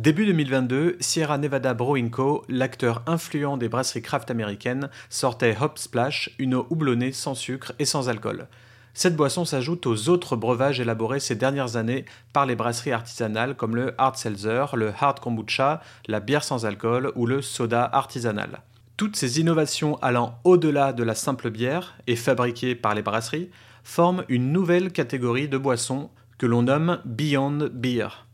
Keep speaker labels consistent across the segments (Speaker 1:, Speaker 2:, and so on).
Speaker 1: Début 2022, Sierra Nevada Brewing Co., l'acteur influent des brasseries craft américaines, sortait Hop Splash, une eau houblonnée sans sucre et sans alcool. Cette boisson s'ajoute aux autres breuvages élaborés ces dernières années par les brasseries artisanales comme le Hard Seltzer, le Hard Kombucha, la bière sans alcool ou le soda artisanal. Toutes ces innovations allant au-delà de la simple bière et fabriquées par les brasseries forment une nouvelle catégorie de boissons que l'on nomme Beyond Beer.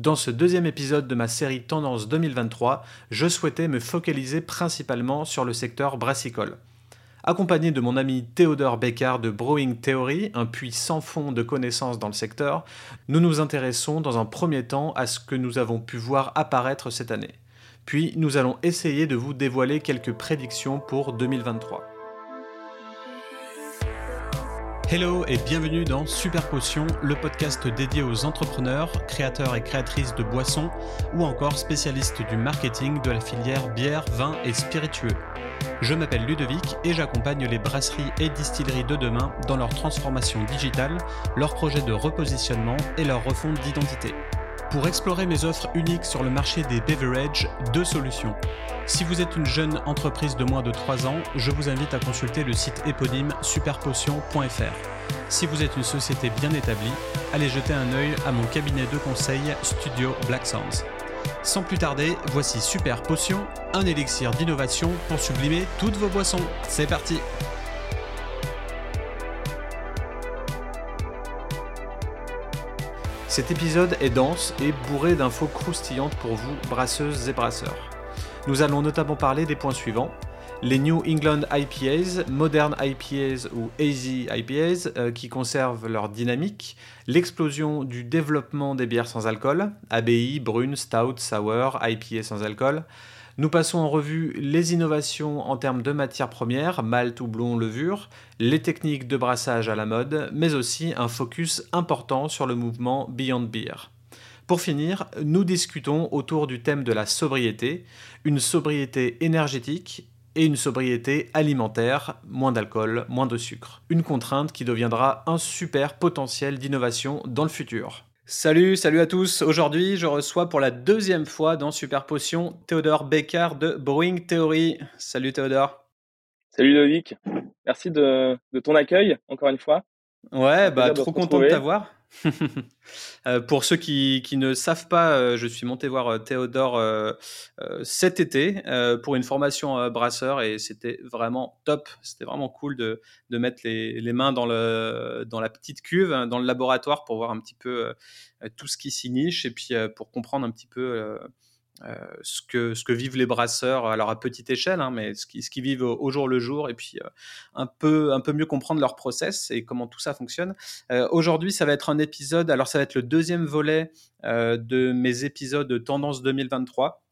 Speaker 1: Dans ce deuxième épisode de ma série Tendance 2023, je souhaitais me focaliser principalement sur le secteur brassicole. Accompagné de mon ami Théodore Beccard de Brewing Theory, un puits sans fond de connaissances dans le secteur, nous nous intéressons dans un premier temps à ce que nous avons pu voir apparaître cette année. Puis nous allons essayer de vous dévoiler quelques prédictions pour 2023. Hello et bienvenue dans Super Potion, le podcast dédié aux entrepreneurs, créateurs et créatrices de boissons ou encore spécialistes du marketing de la filière bière, vin et spiritueux. Je m'appelle Ludovic et j'accompagne les brasseries et distilleries de demain dans leur transformation digitale, leurs projets de repositionnement et leur refonte d'identité. Pour explorer mes offres uniques sur le marché des beverages, deux solutions. Si vous êtes une jeune entreprise de moins de 3 ans, je vous invite à consulter le site éponyme superpotion.fr. Si vous êtes une société bien établie, allez jeter un œil à mon cabinet de conseil Studio Black Sounds. Sans plus tarder, voici Super Potion, un élixir d'innovation pour sublimer toutes vos boissons. C'est parti Cet épisode est dense et bourré d'infos croustillantes pour vous, brasseuses et brasseurs. Nous allons notamment parler des points suivants. Les New England IPAs, Modern IPAs ou Easy IPAs euh, qui conservent leur dynamique, l'explosion du développement des bières sans alcool, ABI, brune, stout, sour, IPA sans alcool, nous passons en revue les innovations en termes de matières premières, malt, houblon, levure, les techniques de brassage à la mode, mais aussi un focus important sur le mouvement Beyond Beer. Pour finir, nous discutons autour du thème de la sobriété, une sobriété énergétique et une sobriété alimentaire, moins d'alcool, moins de sucre. Une contrainte qui deviendra un super potentiel d'innovation dans le futur. Salut, salut à tous. Aujourd'hui, je reçois pour la deuxième fois dans Super Potion Théodore Beccard de Brewing Theory. Salut Théodore.
Speaker 2: Salut Loïc. Merci de, ton accueil, encore une fois.
Speaker 1: Ouais, bah trop content de t'avoir. Euh, pour ceux qui, ne savent pas, euh, je suis monté voir euh, Théodore cet été pour une formation brasseur et c'était vraiment top. C'était vraiment cool de, mettre les, mains dans, le, dans la petite cuve, hein, dans le laboratoire pour voir un petit peu tout ce qui s'y niche et puis pour comprendre un petit peu ce, que, ce que vivent les brasseurs, alors à petite échelle, hein, mais ce qu'ils ce qui vivent au, jour le jour, et puis euh, un, peu, un peu mieux comprendre leur process et comment tout ça fonctionne. Euh, aujourd'hui, ça va être un épisode, alors ça va être le deuxième volet de mes épisodes Tendance 2023.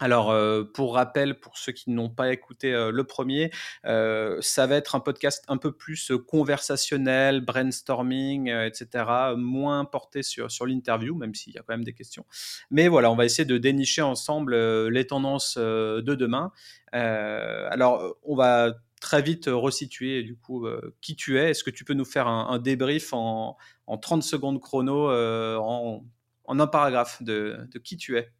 Speaker 1: Alors, euh, pour rappel, pour ceux qui n'ont pas écouté euh, le premier, euh, ça va être un podcast un peu plus conversationnel, brainstorming, etc., moins porté sur, sur l'interview, même s'il y a quand même des questions. Mais voilà, on va essayer de dénicher ensemble les tendances de demain. alors, on va très vite resituer du coup qui tu es. Est-ce que tu peux nous faire un, débrief en, en, 30 secondes chrono, en, en, un paragraphe de, de qui tu es?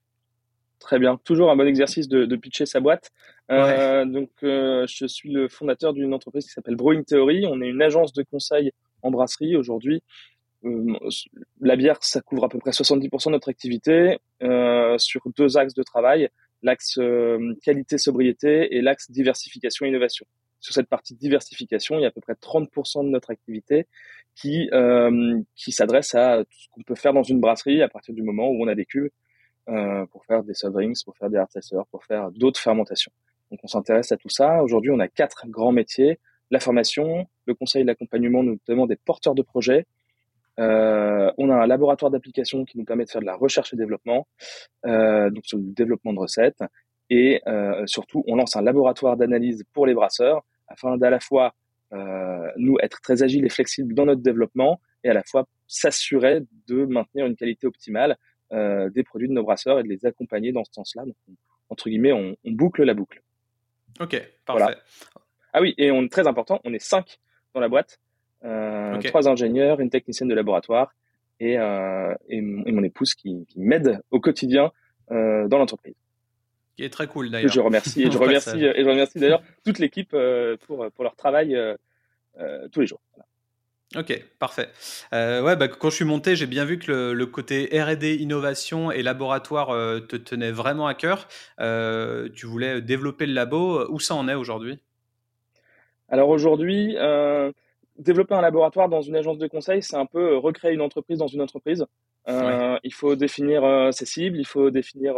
Speaker 2: Très bien. Toujours un bon exercice de, pitcher sa boîte. Euh, donc, euh, je suis le fondateur d'une entreprise qui s'appelle Brewing Theory. On est une agence de conseil en brasserie aujourd'hui. Euh, la bière, ça couvre à peu près 70% de notre activité sur deux axes de travail l'axe qualité-sobriété et l'axe diversification-innovation. Sur cette partie diversification, il y a à peu près 30% de notre activité qui, qui s'adresse à tout ce qu'on peut faire dans une brasserie à partir du moment où on a des cuves euh, pour faire des drinks, pour faire des hard pour faire d'autres fermentations. Donc on s'intéresse à tout ça. Aujourd'hui, on a quatre grands métiers la formation, le conseil, l'accompagnement, notamment des porteurs de projets. Euh, on a un laboratoire d'application qui nous permet de faire de la recherche et développement, euh, donc sur le développement de recettes. Et surtout, on lance un laboratoire d'analyse pour les brasseurs afin d'à la fois nous être très agiles et flexibles dans notre développement et à la fois s'assurer de maintenir une qualité optimale euh, des produits de nos brasseurs et de les accompagner dans ce sens-là. Donc, entre guillemets, on, boucle la boucle.
Speaker 1: Ok, parfait.
Speaker 2: Ah oui, et on est très important, on est cinq dans la boîte, euh, trois ingénieurs, une technicienne de laboratoire et, euh, et, mon épouse qui, qui m'aide au quotidien dans l'entreprise.
Speaker 1: Qui est très cool d'ailleurs.
Speaker 2: Je remercie et je remercie et je remercie d'ailleurs toute l'équipe pour pour leur travail tous les jours.
Speaker 1: Ok, parfait. Euh, ouais, bah, quand je suis monté, j'ai bien vu que le, côté R&D, innovation et laboratoire euh, te tenait vraiment à cœur. Euh, tu voulais développer le labo. Où ça en est aujourd'hui?
Speaker 2: Alors aujourd'hui, développer un laboratoire dans une agence de conseil, c'est un peu recréer une entreprise dans une entreprise. Il faut définir ses cibles, il faut définir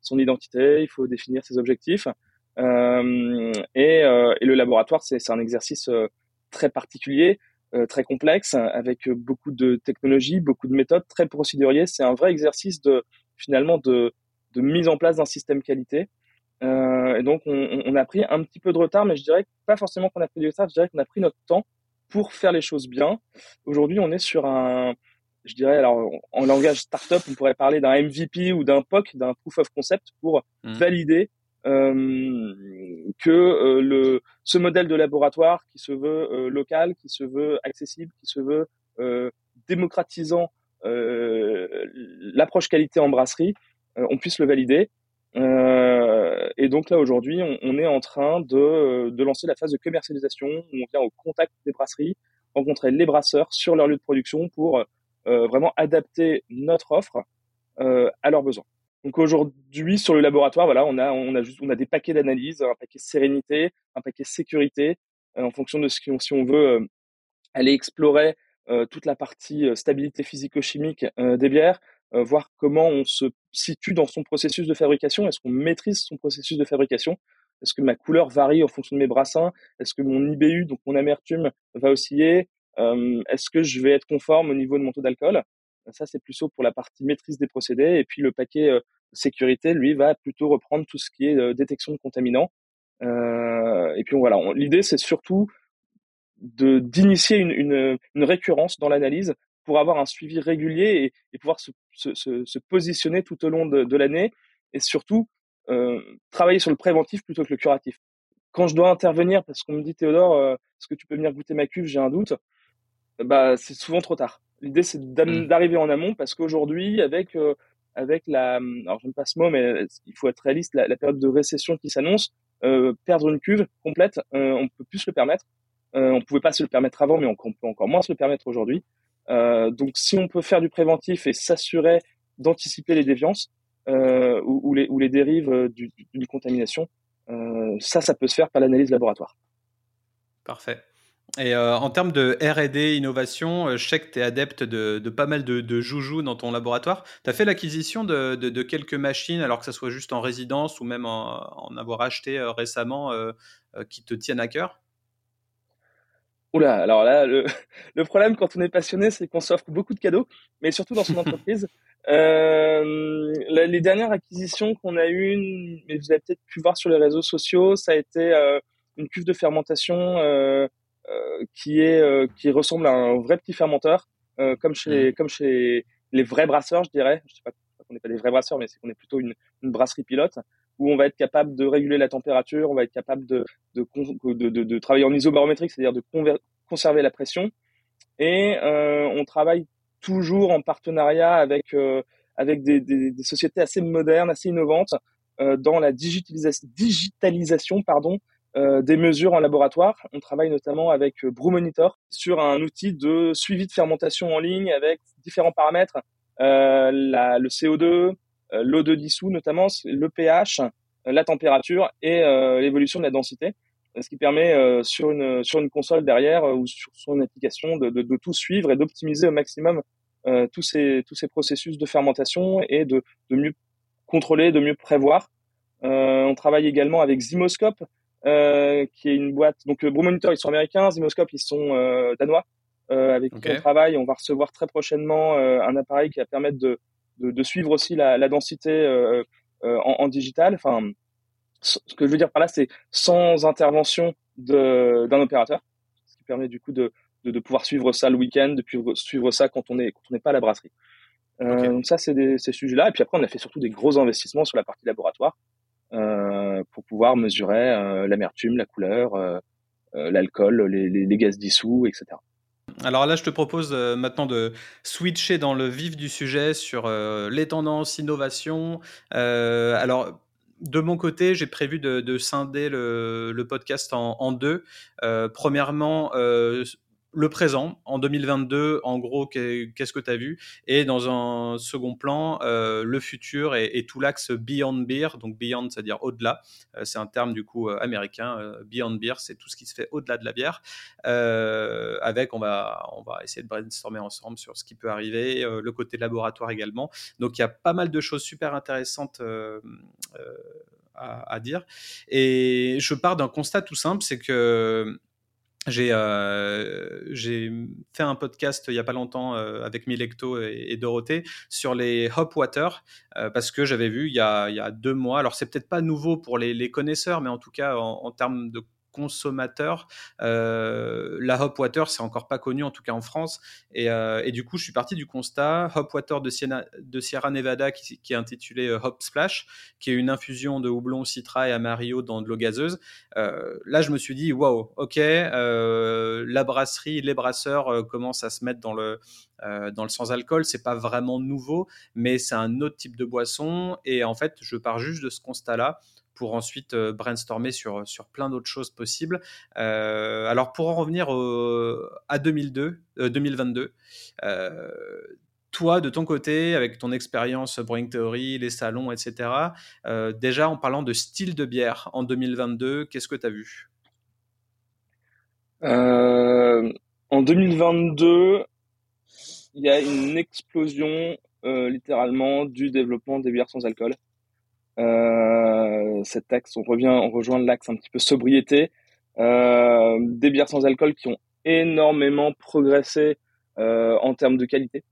Speaker 2: son identité, il faut définir ses objectifs. Et, et, le laboratoire, c'est un exercice très particulier très complexe, avec beaucoup de technologies, beaucoup de méthodes, très procédurier. C'est un vrai exercice de finalement de, de mise en place d'un système qualité. Euh, et donc, on, on, a pris un petit peu de retard, mais je dirais pas forcément qu'on a pris du retard, je dirais qu'on a pris notre temps pour faire les choses bien. Aujourd'hui, on est sur un, je dirais, alors en langage startup, on pourrait parler d'un MVP ou d'un POC, d'un proof of concept pour mmh. valider euh, que euh, le, ce modèle de laboratoire qui se veut euh, local, qui se veut accessible, qui se veut démocratisant l'approche qualité en brasserie, on puisse le valider. Euh, et donc là aujourd'hui, on, est en train de, de, lancer la phase de commercialisation. On vient au contact des brasseries, rencontrer les brasseurs sur leur lieu de production pour euh, vraiment adapter notre offre euh, à leurs besoins. Donc aujourd'hui, sur le laboratoire, voilà, on a, on a juste, on a des paquets d'analyse, un paquet sérénité, un paquet sécurité, euh, en fonction de ce qu'on, si on veut euh, aller explorer euh, toute la partie stabilité physico-chimique des bières, voir comment on se situe dans son processus de fabrication, est-ce qu'on maîtrise son processus de fabrication, est-ce que ma couleur varie en fonction de mes brassins, est-ce que mon IBU, donc mon amertume, va osciller, est-ce que je vais être conforme au niveau de mon taux d'alcool? Ça, c'est plutôt pour la partie maîtrise des procédés. Et puis le paquet euh, sécurité, lui, va plutôt reprendre tout ce qui est euh, détection de contaminants. Euh, et puis voilà, l'idée, c'est surtout d'initier une, une, récurrence dans l'analyse pour avoir un suivi régulier et, pouvoir se, se, se, positionner tout au long de, de l'année et surtout euh, travailler sur le préventif plutôt que le curatif. Quand je dois intervenir, parce qu'on me dit Théodore, est-ce que tu peux venir goûter ma cuve? J'ai un doute. Bah, c'est souvent trop tard. L'idée, c'est mmh. d'arriver en amont parce qu'aujourd'hui, avec euh, avec la, alors je ne pas ce mot, mais il faut être réaliste, la, période de récession qui s'annonce, euh, perdre une cuve complète, euh, on peut plus se le permettre. Euh, on pouvait pas se le permettre avant, mais on, peut encore moins se le permettre aujourd'hui. Euh, donc, si on peut faire du préventif et s'assurer d'anticiper les déviances ou, ou, les, ou les dérives d'une contamination, ça, ça peut se faire par l'analyse laboratoire.
Speaker 1: Parfait. Et euh, en termes de RD, innovation, euh, je sais que tu es adepte de, de, pas mal de, de joujoux dans ton laboratoire. Tu as fait l'acquisition de, de, quelques machines, alors que ça soit juste en résidence ou même en, en avoir acheté euh, récemment, qui te tiennent à cœur?
Speaker 2: Oula, alors là, le, le, problème quand on est passionné, c'est qu'on s'offre beaucoup de cadeaux, mais surtout dans son entreprise. Euh, les dernières acquisitions qu'on a eues, mais vous avez peut-être pu voir sur les réseaux sociaux, ça a été une cuve de fermentation euh, euh, qui est euh, qui ressemble à un vrai petit fermenteur, euh, comme chez mmh. comme chez les vrais brasseurs, je dirais. Je sais pas qu'on n'est pas des vrais brasseurs, mais c'est qu'on est plutôt une, une, brasserie pilote où on va être capable de réguler la température, on va être capable de de, de, de, de travailler en isobarométrique, c'est-à-dire de conserver la pression. Et euh, on travaille toujours en partenariat avec euh, avec des, des, des, sociétés assez modernes, assez innovantes euh, dans la digitalisation, digitalisation pardon, euh, des mesures en laboratoire. On travaille notamment avec euh, Brewmonitor sur un outil de suivi de fermentation en ligne avec différents paramètres, euh, la, le CO2, euh, l'eau de dissous notamment, le pH, la température et l'évolution de la densité, ce qui permet sur une sur une console derrière ou sur son application de, de, de tout suivre et d'optimiser au maximum tous ces tous ces processus de fermentation et de, de mieux contrôler, de mieux prévoir. on travaille également avec Zymoscope, euh, qui est une boîte. Donc, Brew Monitor, ils sont américains, Zymoscope, ils sont euh, danois, euh, avec qui on travaille. On va recevoir très prochainement un appareil qui va permettre de, de, de suivre aussi la, la densité en, en, digital. Enfin, ce que je veux dire par là, c'est sans intervention d'un opérateur, ce qui permet du coup de, de, pouvoir suivre ça le week-end, de suivre ça quand on n'est pas à la brasserie. Euh, Donc ça, c'est ces sujets-là. Et puis après, on a fait surtout des gros investissements sur la partie laboratoire. Euh, pour pouvoir mesurer euh, l'amertume, la couleur, euh, l'alcool, les, gaz dissous, etc.
Speaker 1: Alors là, je te propose maintenant de switcher dans le vif du sujet sur les tendances, innovation. alors, de mon côté, j'ai prévu de, scinder le, podcast en, deux. premièrement, le présent, en 2022, en gros, qu'est-ce que tu as vu? Et dans un second plan, euh, le futur et, tout l'axe Beyond Beer, donc Beyond, c'est-à-dire au-delà. Euh, c'est un terme du coup euh, américain. Beyond Beer, c'est tout ce qui se fait au-delà de la bière. avec, on va, on va essayer de brainstormer ensemble sur ce qui peut arriver, le côté laboratoire également. Donc, il y a pas mal de choses super intéressantes. À, à, dire. Et je pars d'un constat tout simple, c'est que euh, j'ai fait un podcast il y a pas longtemps euh, avec Milecto et, Dorothée sur les hop water euh, parce que j'avais vu il y, a, deux mois. Alors c'est peut-être pas nouveau pour les, connaisseurs, mais en tout cas en termes de consommateur. Euh, la Hop Water, c'est encore pas connu, en tout cas en France. Et, euh, du coup, je suis parti du constat Hop Water de, Sierra Nevada qui, est intitulé euh, Hop Splash, qui est une infusion de houblon, citra et amarillo dans de l'eau gazeuse. là, je me suis dit, waouh, ok, la brasserie, les brasseurs commencent à se mettre dans le, dans le sans-alcool. C'est pas vraiment nouveau, mais c'est un autre type de boisson. Et en fait, je pars juste de ce constat-là pour ensuite euh, brainstormer sur, plein d'autres choses possibles. Euh, alors pour en revenir à 2002, 2022, euh, toi, de ton côté, avec ton expérience Brewing Theory, les salons, etc., déjà en parlant de style de bière en 2022, qu'est-ce que tu as vu
Speaker 2: En 2022, il y a une explosion littéralement du développement des bières sans alcool. Euh, cet axe, on revient, on rejoint l'axe un petit peu sobriété. Euh, des bières sans alcool qui ont énormément progressé euh, en termes de qualité.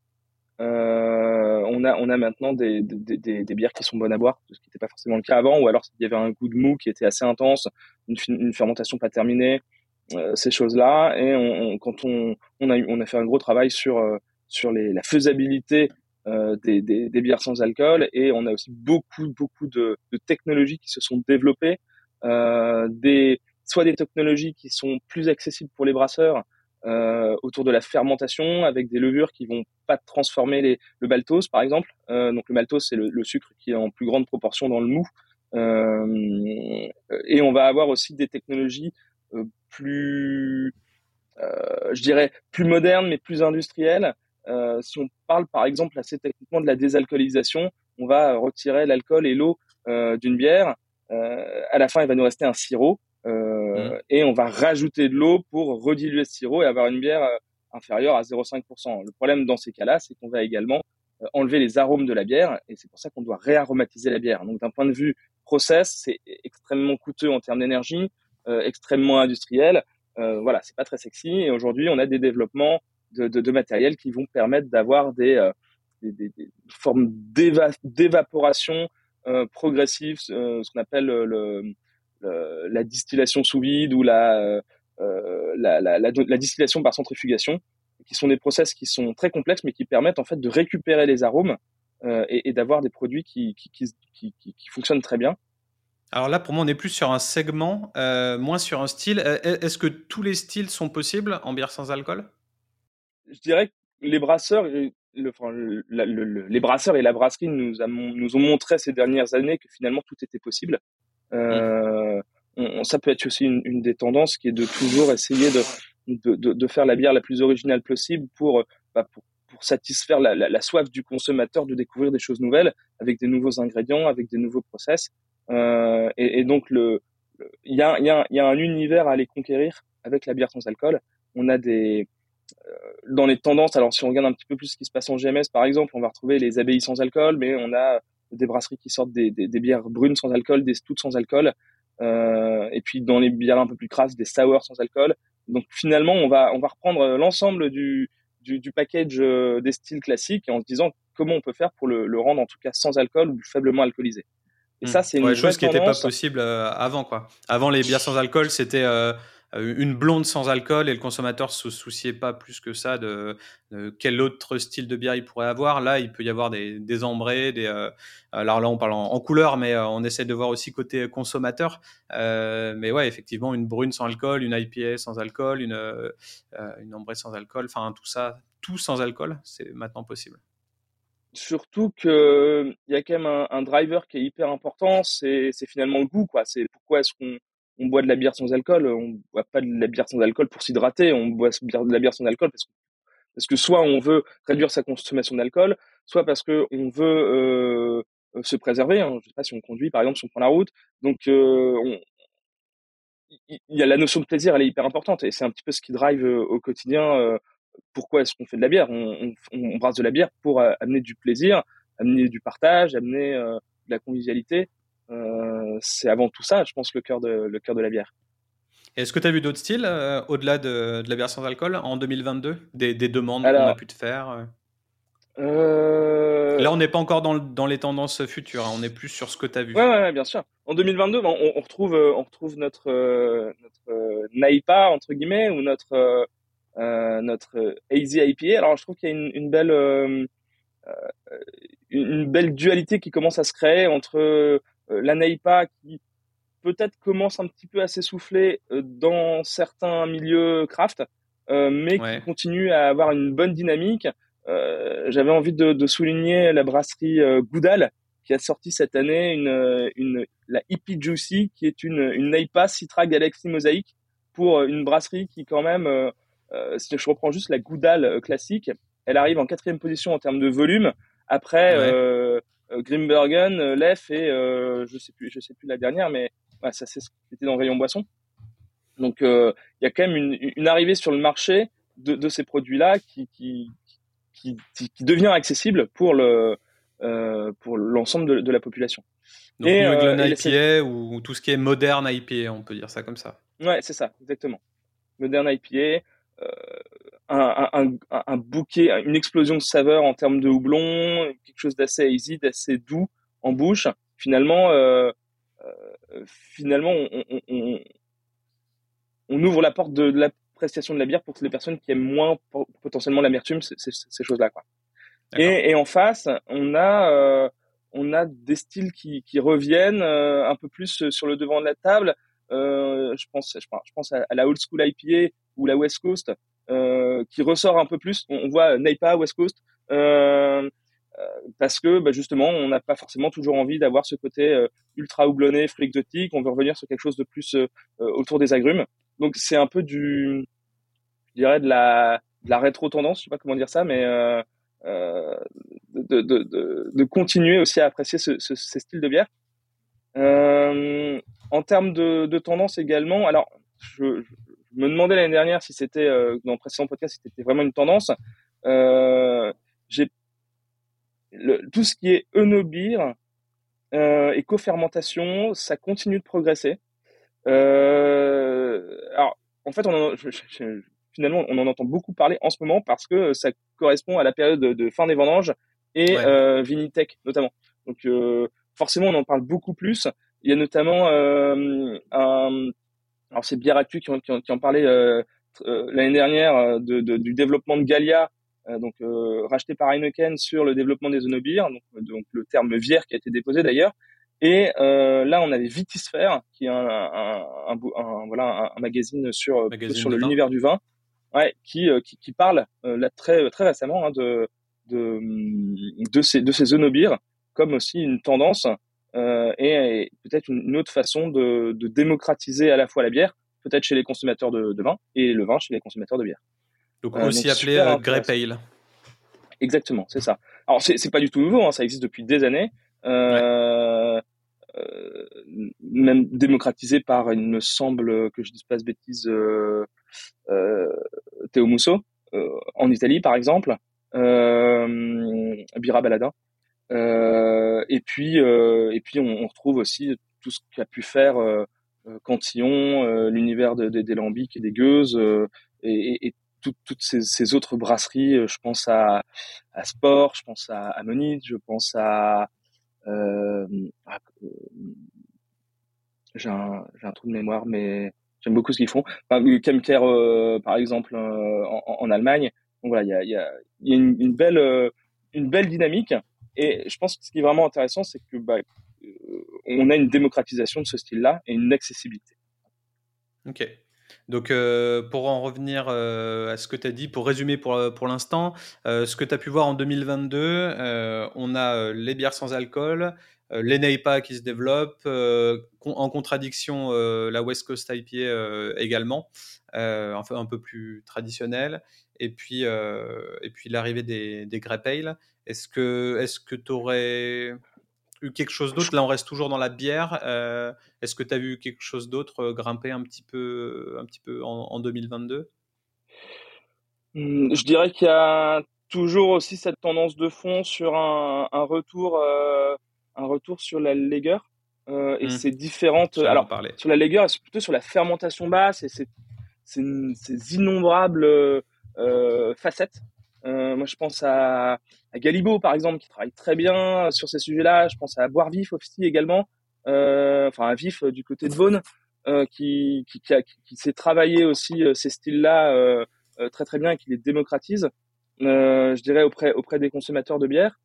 Speaker 2: On a on a maintenant des, des, des, bières qui sont bonnes à boire, ce qui n'était pas forcément le cas avant, ou alors il y avait un goût de mou qui était assez intense, une, fermentation pas terminée, ces choses-là. Et quand on on a on a fait un gros travail sur sur les, la faisabilité euh, des, des, des, bières sans alcool et on a aussi beaucoup beaucoup de, de technologies qui se sont développées, euh, des soit des technologies qui sont plus accessibles pour les brasseurs euh, autour de la fermentation avec des levures qui vont pas transformer les, le maltose par exemple. Euh, donc le maltose c'est le, le, sucre qui est en plus grande proportion dans le mou. Euh, et on va avoir aussi des technologies euh, plus, je dirais, plus modernes mais plus industrielles euh, si on parle par exemple assez techniquement de la désalcoolisation, on va retirer l'alcool et l'eau euh, d'une bière. Euh, à la fin, il va nous rester un sirop mmh. et on va rajouter de l'eau pour rediluer ce sirop et avoir une bière inférieure à 0,5%. Le problème dans ces cas-là, c'est qu'on va également enlever les arômes de la bière et c'est pour ça qu'on doit réaromatiser la bière. Donc d'un point de vue process, c'est extrêmement coûteux en termes d'énergie, extrêmement industriel. Euh, voilà, c'est pas très sexy. Et aujourd'hui, on a des développements de, de, de matériel qui vont permettre d'avoir des, euh, des, formes d'évaporation euh, progressive, euh, ce qu'on appelle le, la distillation sous vide ou la, euh, la, la, la, la, distillation par centrifugation, qui sont des process qui sont très complexes, mais qui permettent en fait de récupérer les arômes et, d'avoir des produits qui, fonctionnent très bien.
Speaker 1: Alors là, pour moi, on est plus sur un segment, moins sur un style. Est-ce que tous les styles sont possibles en bière sans alcool?
Speaker 2: Je dirais que les brasseurs, le, enfin, le, le, les brasseurs et la brasserie nous, a, nous ont montré ces dernières années que finalement tout était possible. Euh, on, ça peut être aussi une, une, des tendances qui est de toujours essayer de, de, de, de faire la bière la plus originale possible pour, bah, pour, pour, satisfaire la, la, la, soif du consommateur de découvrir des choses nouvelles avec des nouveaux ingrédients, avec des nouveaux process. Euh, et, et, donc le il y a, y, a, y a un univers à aller conquérir avec la bière sans alcool. On a des euh, dans les tendances, alors si on regarde un petit peu plus ce qui se passe en GMS, par exemple, on va retrouver les abbayes sans alcool, mais on a des brasseries qui sortent des, des, des bières brunes sans alcool, des stouts sans alcool, euh, et puis dans les bières un peu plus crasses, des sours sans alcool. Donc finalement, on va on va reprendre l'ensemble du, du, du package euh, des styles classiques en se disant comment on peut faire pour le, le rendre en tout cas sans alcool ou faiblement alcoolisé.
Speaker 1: Et ça, c'est une chose qui n'était pas possible euh, avant, quoi. Avant, les bières sans alcool, c'était une blonde sans alcool et le consommateur se souciait pas plus que ça de, quel autre style de bière il pourrait avoir. Là, il peut y avoir des, des des. alors là, on parle en, couleur, mais on essaie de voir aussi côté consommateur. mais ouais, effectivement, une brune sans alcool, une IPA sans alcool, une une ambrée sans alcool, enfin tout ça, tout sans alcool, c'est maintenant possible.
Speaker 2: Surtout qu'il y a quand même un, driver qui est hyper important, c'est finalement le goût. quoi. C'est pourquoi est-ce qu'on on boit de la bière sans alcool On boit pas de la bière sans alcool pour s'hydrater, on boit de la bière sans alcool parce que, parce que soit on veut réduire sa consommation d'alcool, soit parce que on veut euh, se préserver. Hein. Je sais pas si on conduit, par exemple, si on prend la route. Donc, euh, il y a la notion de plaisir, elle est hyper importante et c'est un petit peu ce qui drive euh, au quotidien pourquoi est-ce qu'on fait de la bière? On, brasse de la bière pour amener du plaisir, amener du partage, amener de la convivialité. Euh, c'est avant tout ça, je pense, le cœur de, le cœur de la bière.
Speaker 1: Est-ce que tu as vu d'autres styles au-delà de, la bière sans alcool en 2022 des, demandes qu'on a pu te faire Là, on n'est pas encore dans, les tendances futures, hein. on est plus sur ce que tu as vu.
Speaker 2: Oui, ouais, bien sûr. En 2022, on, on, retrouve, on retrouve notre, notre Naipa, entre guillemets, ou notre euh, notre Easy IPA. Alors je trouve qu'il y a une, une belle euh, euh, une belle dualité qui commence à se créer entre la NAIPA qui peut-être commence un petit peu à s'essouffler dans certains milieux craft, mais qui continue à avoir une bonne dynamique. J'avais envie de, de, souligner la brasserie Goudal qui a sorti cette année une, une la Hippie Juicy qui est une, une NAIPA Citra Galaxy Mosaic pour une brasserie qui quand même euh, si je reprends juste la Goudal euh, classique, elle arrive en quatrième position en termes de volume. Après euh, Grimbergen, Lef et je sais plus, je sais plus la dernière, mais ça c'est ce qui était dans rayon boisson. Donc il y a quand même une, une, arrivée sur le marché de, de ces produits-là qui, qui, qui, qui, devient accessible pour le euh, pour l'ensemble de, de, la population.
Speaker 1: Donc et, New England IPA ou tout ce qui est moderne IPA, on peut dire ça comme ça.
Speaker 2: Ouais, c'est ça, exactement. Moderne IPA, euh, un, un, un, bouquet, une explosion de saveurs en termes de houblon, quelque chose d'assez easy, d'assez doux en bouche. Finalement, euh, euh, finalement, on, on, on, ouvre la porte de, l'appréciation de la bière pour les personnes qui aiment moins potentiellement l'amertume, ces choses-là. Quoi. Et, et, en face, on a, euh, on a des styles qui, qui reviennent un peu plus sur le devant de la table. je pense, je pense à, la old school IPA ou la West Coast euh, qui ressort un peu plus. On, voit Naipa, West Coast, euh, euh, parce que bah, justement, on n'a pas forcément toujours envie d'avoir ce côté ultra houblonné, fruit exotique. On veut revenir sur quelque chose de plus autour des agrumes. Donc c'est un peu du, je de la, rétro tendance, je sais pas comment dire ça, mais de, continuer aussi à apprécier ce, ce, ces styles de bière. En termes de, tendance également, alors je me demandais l'année dernière si c'était euh, dans le précédent podcast si c'était vraiment une tendance. Euh, j'ai tout ce qui est enobir euh, et co-fermentation, ça continue de progresser. Euh, alors, en fait, on finalement, on en entend beaucoup parler en ce moment parce que ça correspond à la période de, fin des vendanges et Vinitech notamment. Donc, forcément, on en parle beaucoup plus. Il y a notamment un, alors c'est Bière Actu qui, qui, qui en parlait euh, euh, l'année dernière euh, de, de, du développement de Galia, donc racheté par Heineken sur le développement des zonobières, donc, donc le terme vière qui a été déposé d'ailleurs. Et euh, là, on avait Vitisphère, qui est un, un, un, voilà, un, magazine sur sur l'univers du vin, ouais, qui, qui, qui parle là très très récemment hein, de de de ces de ces zonobières comme aussi une tendance euh, et, peut-être une, autre façon de, de, démocratiser à la fois la bière, peut-être chez les consommateurs de, de, vin, et le vin chez les consommateurs de bière.
Speaker 1: Donc euh, aussi appelé euh, Grey Pale.
Speaker 2: Exactement, c'est ça. Alors c'est pas du tout nouveau, hein, ça existe depuis des années. Euh, même démocratisé par, il me semble que je dise pas de bêtises, euh, Théo Musso, en Italie par exemple, Bira Baladin. Euh, et puis, euh, et puis on, on, retrouve aussi tout ce qu'a pu faire euh, Cantillon, l'univers de, des lambics et des gueuses, et, et toutes ces, ces, autres brasseries. Je pense à, à Sport, je pense à, à je pense à, euh, j'ai un, un, trou de mémoire, mais j'aime beaucoup ce qu'ils font. Enfin, Chemcare, par exemple, en, en, Allemagne. Donc voilà, il y a, y a, y a une, belle, une belle dynamique. Et je pense que ce qui est vraiment intéressant, c'est que bah, on a une démocratisation de ce style-là et une accessibilité.
Speaker 1: Ok. Donc, euh, pour en revenir euh, à ce que tu as dit, pour résumer pour, euh, pour l'instant, ce que tu as pu voir en 2022, on a les bières sans alcool, les NEIPA qui se développent, en contradiction la West Coast IPA également, enfin un peu plus traditionnelle, et puis, et puis l'arrivée des, des Grey Pale. Est-ce que tu aurais eu quelque chose d'autre? Là, on reste toujours dans la bière. Euh, est-ce que tu as vu quelque chose d'autre euh, grimper un petit peu, un petit peu en, 2022
Speaker 2: mmh, Je dirais qu'il y a toujours aussi cette tendance de fond sur un, retour, euh, un retour sur la Lager. et mmh. c'est différentes. Alors, sur la Lager, c'est plutôt sur la fermentation basse et c'est ces innombrables facettes euh, moi, je pense à, à Galibo, par exemple, qui travaille très bien sur ces sujets-là. Je pense à Boire Vif aussi également, euh, enfin à Vif du côté de euh, qui, qui, qui, sait travailler aussi euh, ces styles-là euh, euh, très très bien et qui les démocratise. je dirais auprès auprès des consommateurs de bière.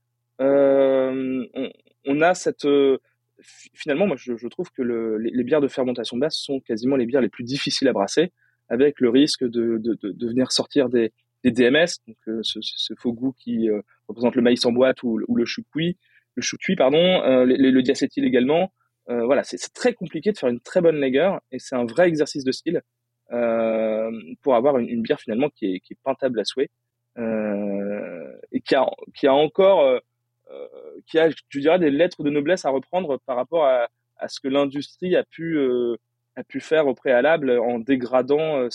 Speaker 2: On, a cette finalement, moi, je, trouve que le, les, les, bières de fermentation basse sont quasiment les bières les plus difficiles à brasser, avec le risque de, de, de, de venir sortir des, des DMS, donc euh, ce, ce, faux goût qui euh, représente le maïs en boîte ou, ou le chou le chou pardon, euh, le diacétyl également. voilà, c'est très compliqué de faire une très bonne lager et c'est un vrai exercice de style pour avoir une, bière finalement qui est, qui est peintable à souhait et qui a, qui a encore qui a, je dirais, des lettres de noblesse à reprendre par rapport à, à ce que l'industrie a pu a pu faire au préalable en dégradant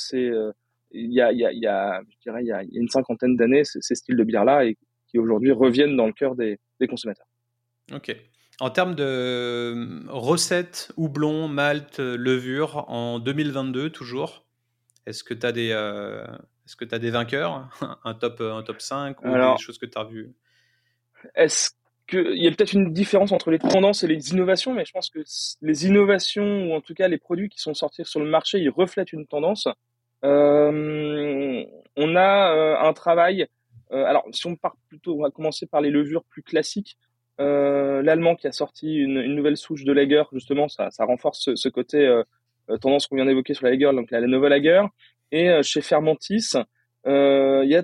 Speaker 2: il y a, il y a, il y a, je dirais, il y a, une cinquantaine d'années, ces styles de bière-là, et qui aujourd'hui reviennent dans le cœur des, des consommateurs.
Speaker 1: Ok. En termes de recettes, houblon, malt, levure, en 2022 toujours, est-ce que tu as des, euh, est-ce que tu as des vainqueurs, un top, un top 5 ou des choses que tu as vues?
Speaker 2: Est-ce qu'il y a peut-être une différence entre les tendances et les innovations, mais je pense que les innovations, ou en tout cas les produits qui sont sortis sur le marché, ils reflètent une tendance. Euh, on a euh, un travail. Euh, alors, si on part plutôt, on va commencer par les levures plus classiques. L'allemand qui a sorti une, nouvelle souche de lager, justement, ça, renforce ce, côté tendance qu'on vient d'évoquer sur la lager, donc la, Nova Lager. Et chez Fermentis, il y a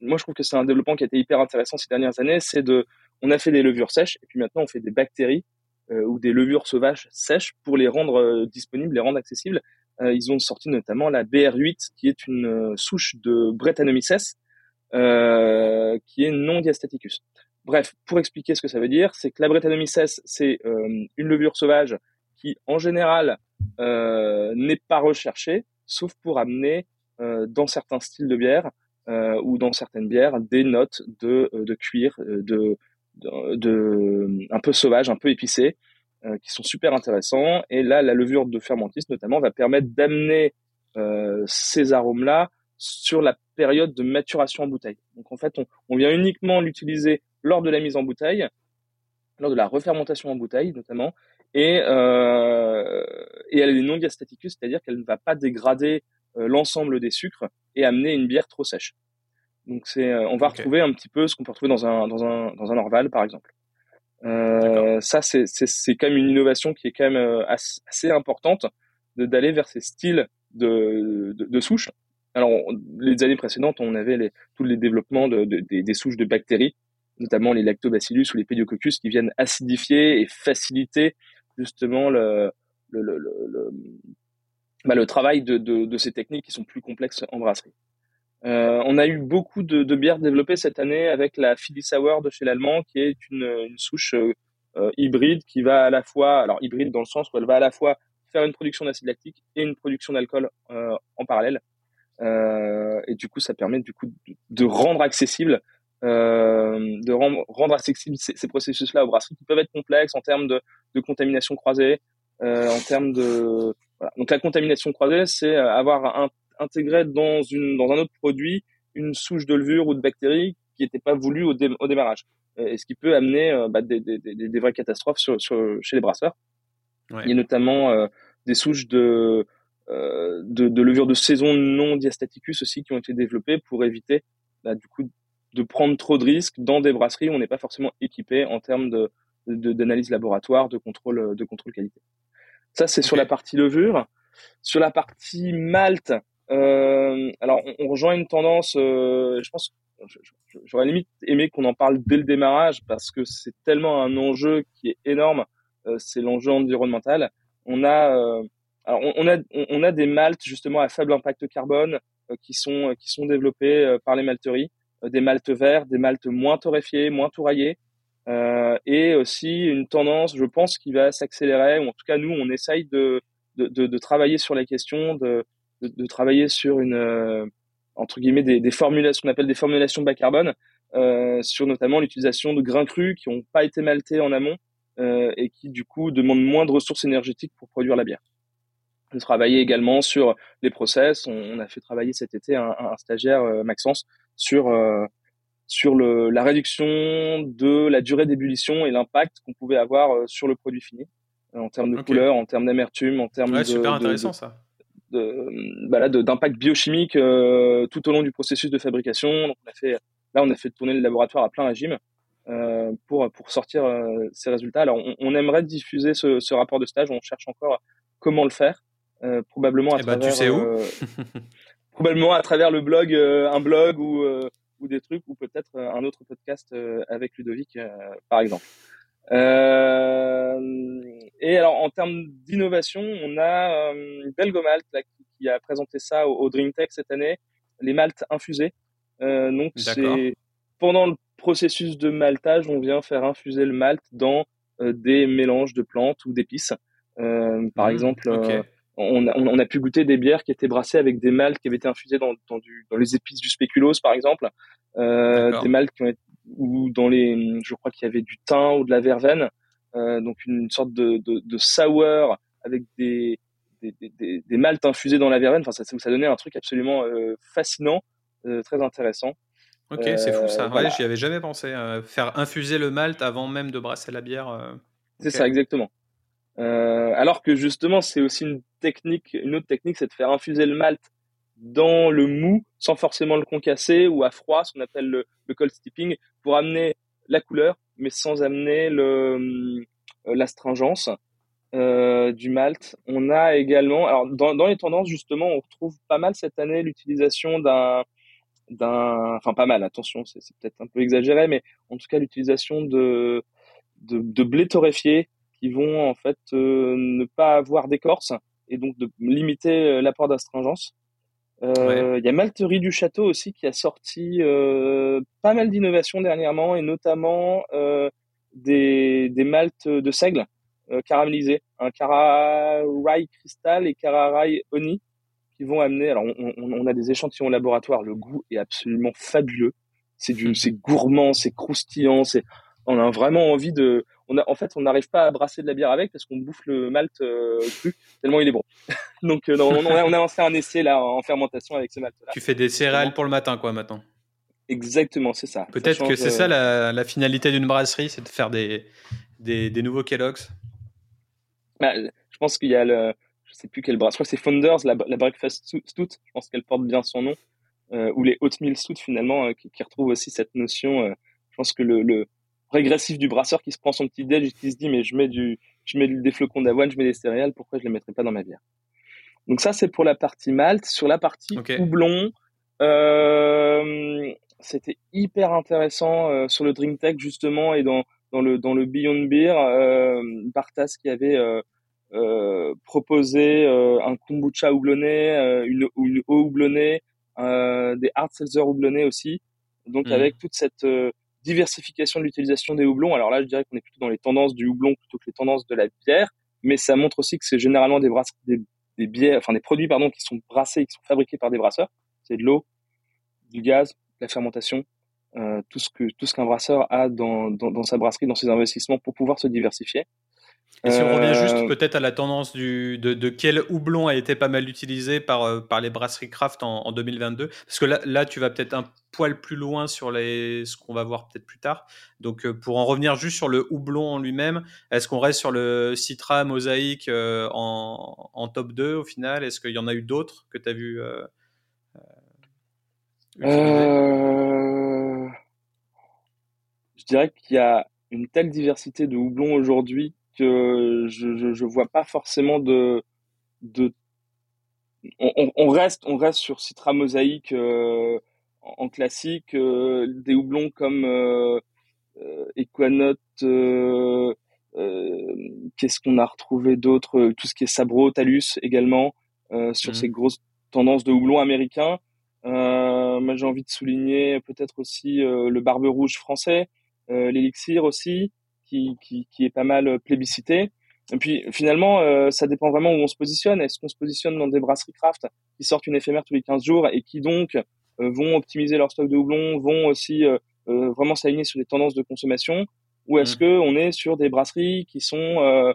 Speaker 2: moi, je trouve que c'est un développement qui a été hyper intéressant ces dernières années. C'est de, on a fait des levures sèches et puis maintenant on fait des bactéries euh, ou des levures sauvages sèches pour les rendre euh, disponibles, les rendre accessibles. Euh, ils ont sorti notamment la BR8, qui est une souche de Brettanomyces, qui est non diastaticus. Bref, pour expliquer ce que ça veut dire, c'est que la Brettanomyces, c'est une levure sauvage qui, en général, n'est pas recherchée, sauf pour amener dans certains styles de bière ou dans certaines bières des notes de, de cuir, de, de, un peu sauvage, un peu épicé, euh, qui sont super intéressants. Et là, la levure de fermentis notamment va permettre d'amener euh, ces arômes-là sur la période de maturation en bouteille. Donc en fait, on, on vient uniquement l'utiliser lors de la mise en bouteille, lors de la refermentation en bouteille notamment, et, euh, et elle est non diastaticus, c'est-à-dire qu'elle ne va pas dégrader euh, l'ensemble des sucres et amener une bière trop sèche. Donc c'est, euh, on va retrouver un petit peu ce qu'on peut retrouver dans un dans un dans un Orval par exemple. Euh, ça, c'est quand même une innovation qui est quand même euh, assez, importante d'aller vers ces styles de, de, de, souches. Alors, les années précédentes, on avait les, tous les développements de, des, des, souches de bactéries, notamment les lactobacillus ou les pédiococcus, qui viennent acidifier et faciliter justement le, le, le, le, bah, le travail de, de, de, ces techniques qui sont plus complexes en brasserie. Euh, on a eu beaucoup de, de, bières développées cette année avec la Philly Sour de chez l'Allemand, qui est une, une souche euh, euh, hybride qui va à la fois, alors hybride dans le sens où elle va à la fois faire une production d'acide lactique et une production d'alcool euh, en parallèle. et du coup, ça permet du coup de, rendre accessible, de rendre, rendre accessible ces, ces processus-là aux brasseries qui peuvent être complexes en termes de, de contamination croisée, en termes de voilà. donc la contamination croisée, c'est avoir un intégrer dans, une, dans un autre produit une souche de levure ou de bactéries qui n'était pas voulue au, au, démarrage. Et ce qui peut amener euh, bah, des, des, des, des, vraies catastrophes sur, sur, chez les brasseurs. Ouais. Il y a notamment euh, des souches de, de, levures de saison non diastaticus aussi qui ont été développées pour éviter bah, du coup de prendre trop de risques dans des brasseries où on n'est pas forcément équipé en termes de d'analyse laboratoire, de contrôle de contrôle qualité. Ça c'est sur la partie levure. Sur la partie malt, euh, alors on, rejoint une tendance. Euh, je pense, j'aurais limite aimé qu'on en parle dès le démarrage parce que c'est tellement un enjeu qui est énorme. Euh, c'est l'enjeu environnemental. On a, euh, alors on, a, on, a des maltes justement à faible impact carbone euh, qui sont qui sont développés par les malteries, des maltes verts, des maltes moins torréfiés, moins touraillés. Euh, et aussi une tendance, je pense, qui va s'accélérer, ou en tout cas nous, on essaye de, de, de, de travailler sur la question, de, de travailler sur une, euh, entre guillemets, des, des formulations, qu'on appelle des formulations bas carbone, euh, sur notamment l'utilisation de grains crus qui n'ont pas été maltés en amont euh, et qui du coup demandent moins de ressources énergétiques pour produire la bière. On travaillait également sur les process. On, a fait travailler cet été un, un stagiaire, Maxence, sur sur le, la réduction de la durée d'ébullition et l'impact qu'on pouvait avoir sur le produit fini en termes de couleur, en termes d'amertume, en termes
Speaker 1: ouais,
Speaker 2: de,
Speaker 1: super intéressant ça.
Speaker 2: Bah d'impact biochimique euh, tout au long du processus de fabrication. Donc on a fait, là, on a fait tourner le laboratoire à plein régime euh, pour pour sortir euh, ces résultats. Alors, on, on aimerait diffuser ce, ce, rapport de stage. On cherche encore comment le faire. probablement à
Speaker 1: eh
Speaker 2: travers.
Speaker 1: Bah, tu sais où
Speaker 2: probablement à travers le blog, un blog ou ou des trucs ou peut-être un autre podcast euh, avec Ludovic, euh, par exemple. Et alors en termes d'innovation, on a Belgomalt là, qui, a présenté ça au, DreamTech cette année, les maltes infusés. donc c'est pendant le processus de maltage, on vient faire infuser le malt dans des mélanges de plantes ou d'épices. Euh, par mmh, exemple, on, a, on, a, pu goûter des bières qui étaient brassées avec des maltes qui avaient été infusés dans, dans, du, dans les épices du spéculoos, par exemple, euh, des maltes qui ont été, ou dans les, je crois qu'il y avait du thym ou de la verveine, euh, donc une sorte de, de, de sour avec des, des, des, des, maltes infusées dans la verveine. Enfin, ça, ça donnait un truc absolument euh, fascinant, euh, très intéressant.
Speaker 1: Ok, c'est fou ça. Ouais, j'y avais jamais pensé. faire infuser le malt avant même de brasser la bière.
Speaker 2: C'est ça, exactement. Alors que justement, c'est aussi une technique, une autre technique, c'est de faire infuser le malt dans le mou sans forcément le concasser ou à froid, ce qu'on appelle le, cold steeping, pour amener la couleur, mais sans amener le euh, l'astringence euh, du malt. On a également, alors dans, les tendances justement, on retrouve pas mal cette année l'utilisation d'un d'un, enfin pas mal, attention, c'est peut-être un peu exagéré, mais en tout cas l'utilisation de, de, blé torréfié qui vont en fait euh, ne pas avoir d'écorce et donc de limiter l'apport d'astringence. Euh, il y a Malterie du Château aussi qui a sorti pas mal d'innovations dernièrement et notamment des, des maltes de seigle caramélisés, un Cararai Crystal et Cararai Oni qui vont amener. Alors on, on, a des échantillons laboratoire, le goût est absolument fabuleux. C'est du, c'est gourmand, c'est croustillant, c'est on a vraiment envie de on a en fait on n'arrive pas à brasser de la bière avec parce qu'on bouffe le malt euh, cru tellement il est bon. Donc euh, on, a, on a fait un essai là en fermentation avec ce malt là
Speaker 1: tu fais des céréales pour le matin quoi maintenant.
Speaker 2: Exactement c'est ça.
Speaker 1: Peut-être que c'est ça euh, la, finalité d'une brasserie c'est de faire des, des, des nouveaux Kellogg's.
Speaker 2: Bah, je pense qu'il y a le je sais plus quelle brasserie je crois que c'est Founders la, la breakfast stout je pense qu'elle porte bien son nom ou les oatmeal stout finalement qui, qui retrouvent aussi cette notion je pense que le, le régressif du brasseur qui se prend son petit déj et qui se dit mais je mets du je mets des flocons d'avoine, je mets des céréales, pourquoi je les mettrais pas dans ma bière? Donc ça c'est pour la partie malt. Sur la partie houblon, euh, c'était hyper intéressant euh, sur le Drink Tech justement et dans dans le dans le Beyond Beer, euh, Bartas qui avait euh, proposé un kombucha houblonné, une, une eau houblonnée, des hard seltzer houblonnés aussi. Donc mmh. avec toute cette diversification de l'utilisation des houblons. Alors là, je dirais qu'on est plutôt dans les tendances du houblon plutôt que les tendances de la bière, mais ça montre aussi que c'est généralement des, des, bières, enfin des produits pardon, qui sont brassés et qui sont fabriqués par des brasseurs. C'est de l'eau, du gaz, de la fermentation, euh, tout ce que tout ce qu'un brasseur a dans, dans, dans, sa brasserie, dans ses investissements pour pouvoir se diversifier.
Speaker 1: Et si on revient juste peut-être à la tendance du, de, de, quel houblon a été pas mal utilisé par, par les brasseries craft en, en 2022, parce que là, là tu vas peut-être un poil plus loin sur les, ce qu'on va voir peut-être plus tard. Donc pour en revenir juste sur le houblon en lui-même, est-ce qu'on reste sur le Citra Mosaïque en, en, top 2 au final? Est-ce qu'il y en a eu d'autres que tu as vu
Speaker 2: euh, je dirais qu'il y a une telle diversité de houblons aujourd'hui que je, je, je, vois pas forcément de, de on, on, reste on reste sur Citra Mosaïque euh, en, classique euh, des houblons comme euh, euh Equanote qu'est-ce qu'on a retrouvé d'autre tout ce qui est Sabro Talus également sur mmh. ces grosses tendances de houblons américains moi, j'ai envie de souligner peut-être aussi le Barbe Rouge français, l'élixir aussi, qui, qui, qui, est pas mal plébiscité. Et puis finalement, euh, ça dépend vraiment où on se positionne. Est-ce qu'on se positionne dans des brasseries craft qui sortent une éphémère tous les 15 jours et qui donc vont optimiser leur stock de houblon, vont aussi vraiment s'aligner sur les tendances de consommation, ou est-ce mmh. que on est sur des brasseries qui sont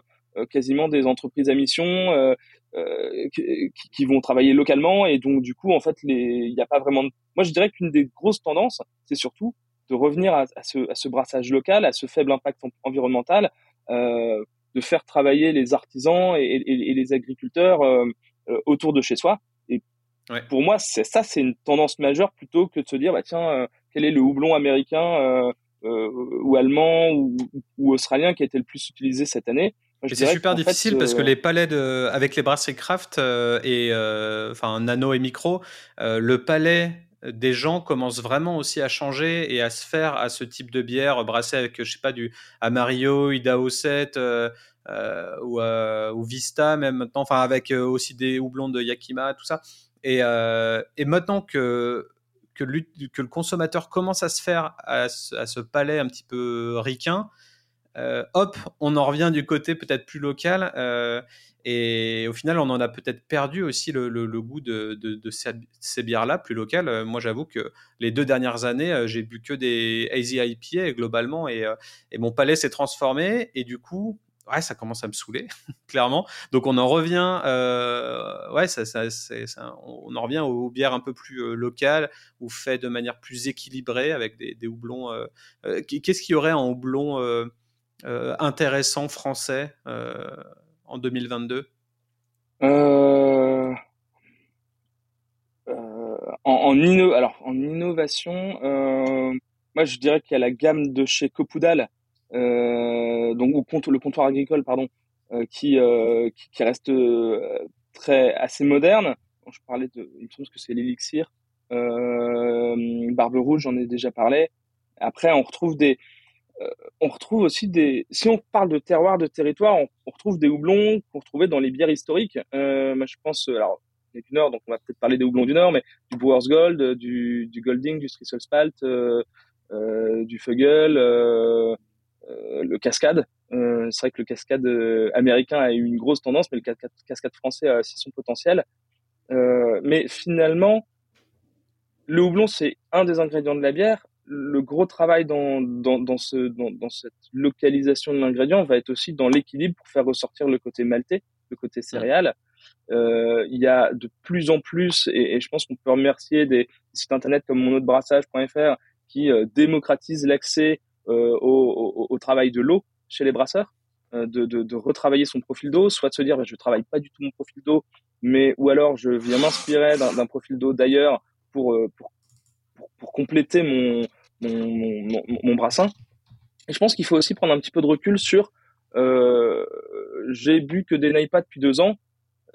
Speaker 2: quasiment des entreprises à mission euh, qui, qui, vont travailler localement et donc du coup en fait il n'y a pas vraiment de... moi je dirais qu'une des grosses tendances c'est surtout de revenir à, à, ce, à, ce, brassage local à ce faible impact environnemental euh, de faire travailler les artisans et, et, et les agriculteurs euh, euh, autour de chez soi et ouais. pour moi ça c'est une tendance majeure plutôt que de se dire bah tiens quel est le houblon américain ou allemand ou, ou australien qui a été le plus utilisé cette année?
Speaker 1: C'est super difficile parce que les palais de, avec les brasseries craft euh, et euh, enfin nano et micro, le palais des gens commence vraiment aussi à changer et à se faire à ce type de bière brassée avec je sais pas du Amario, Idaho 7 ou, ou, Vista même maintenant, enfin avec aussi des houblons de Yakima, tout ça. Et, maintenant que que, que, le consommateur commence à se faire à, à ce palais un petit peu ricain, euh, hop, on en revient du côté peut-être plus local. Euh, et au final, on en a peut-être perdu aussi le, goût de, ces, bières-là, plus locales. Euh, moi, j'avoue que les deux dernières années, j'ai bu que des IPA globalement, et, mon palais s'est transformé. Et du coup, ouais, ça commence à me saouler, clairement. Donc, on en revient, ouais, ça, on en revient aux, bières un peu plus locales ou faites de manière plus équilibrée avec des, des houblons. Qu'est-ce qu'il y aurait en houblon intéressant français euh, en 2022
Speaker 2: euh, en, inno alors, en innovation, moi je dirais qu'il y a la gamme de chez Copoudal, donc le comptoir agricole, pardon, qui, qui, reste très assez moderne. je parlais de, il me semble que c'est l'élixir, Barbe Rouge, j'en ai déjà parlé. Après, on retrouve des, euh, on retrouve aussi des. Si on parle de terroir, de territoire, on, retrouve des houblons qu'on retrouvait dans les bières historiques. Euh, moi, je pense, euh, alors, est du Nord, donc on va peut-être parler des houblons du Nord, mais du Boers Gold, du, du Golding, du Strissel Spalt, euh, euh, du Fugel, euh, le Cascade. c'est vrai que le Cascade américain a eu une grosse tendance, mais le Cascade, français a aussi son potentiel. mais finalement, le houblon, c'est un des ingrédients de la bière le gros travail dans, dans, dans, ce, dans, dans cette localisation de l'ingrédient va être aussi dans l'équilibre pour faire ressortir le côté maltais, le côté céréal. Euh, il y a de plus en plus, et, et je pense qu'on peut remercier des, sites internet comme monodebrassage.fr qui euh, démocratisent l'accès euh, au, au, au, travail de l'eau chez les brasseurs, euh, de, de, de, retravailler son profil d'eau, soit de se dire bah, je travaille pas du tout mon profil d'eau, mais ou alors je viens m'inspirer d'un profil d'eau d'ailleurs pour, euh, pour, pour, pour compléter mon, mon, mon, brassin. Et je pense qu'il faut aussi prendre un petit peu de recul sur euh, j'ai bu que des Naipa depuis deux ans,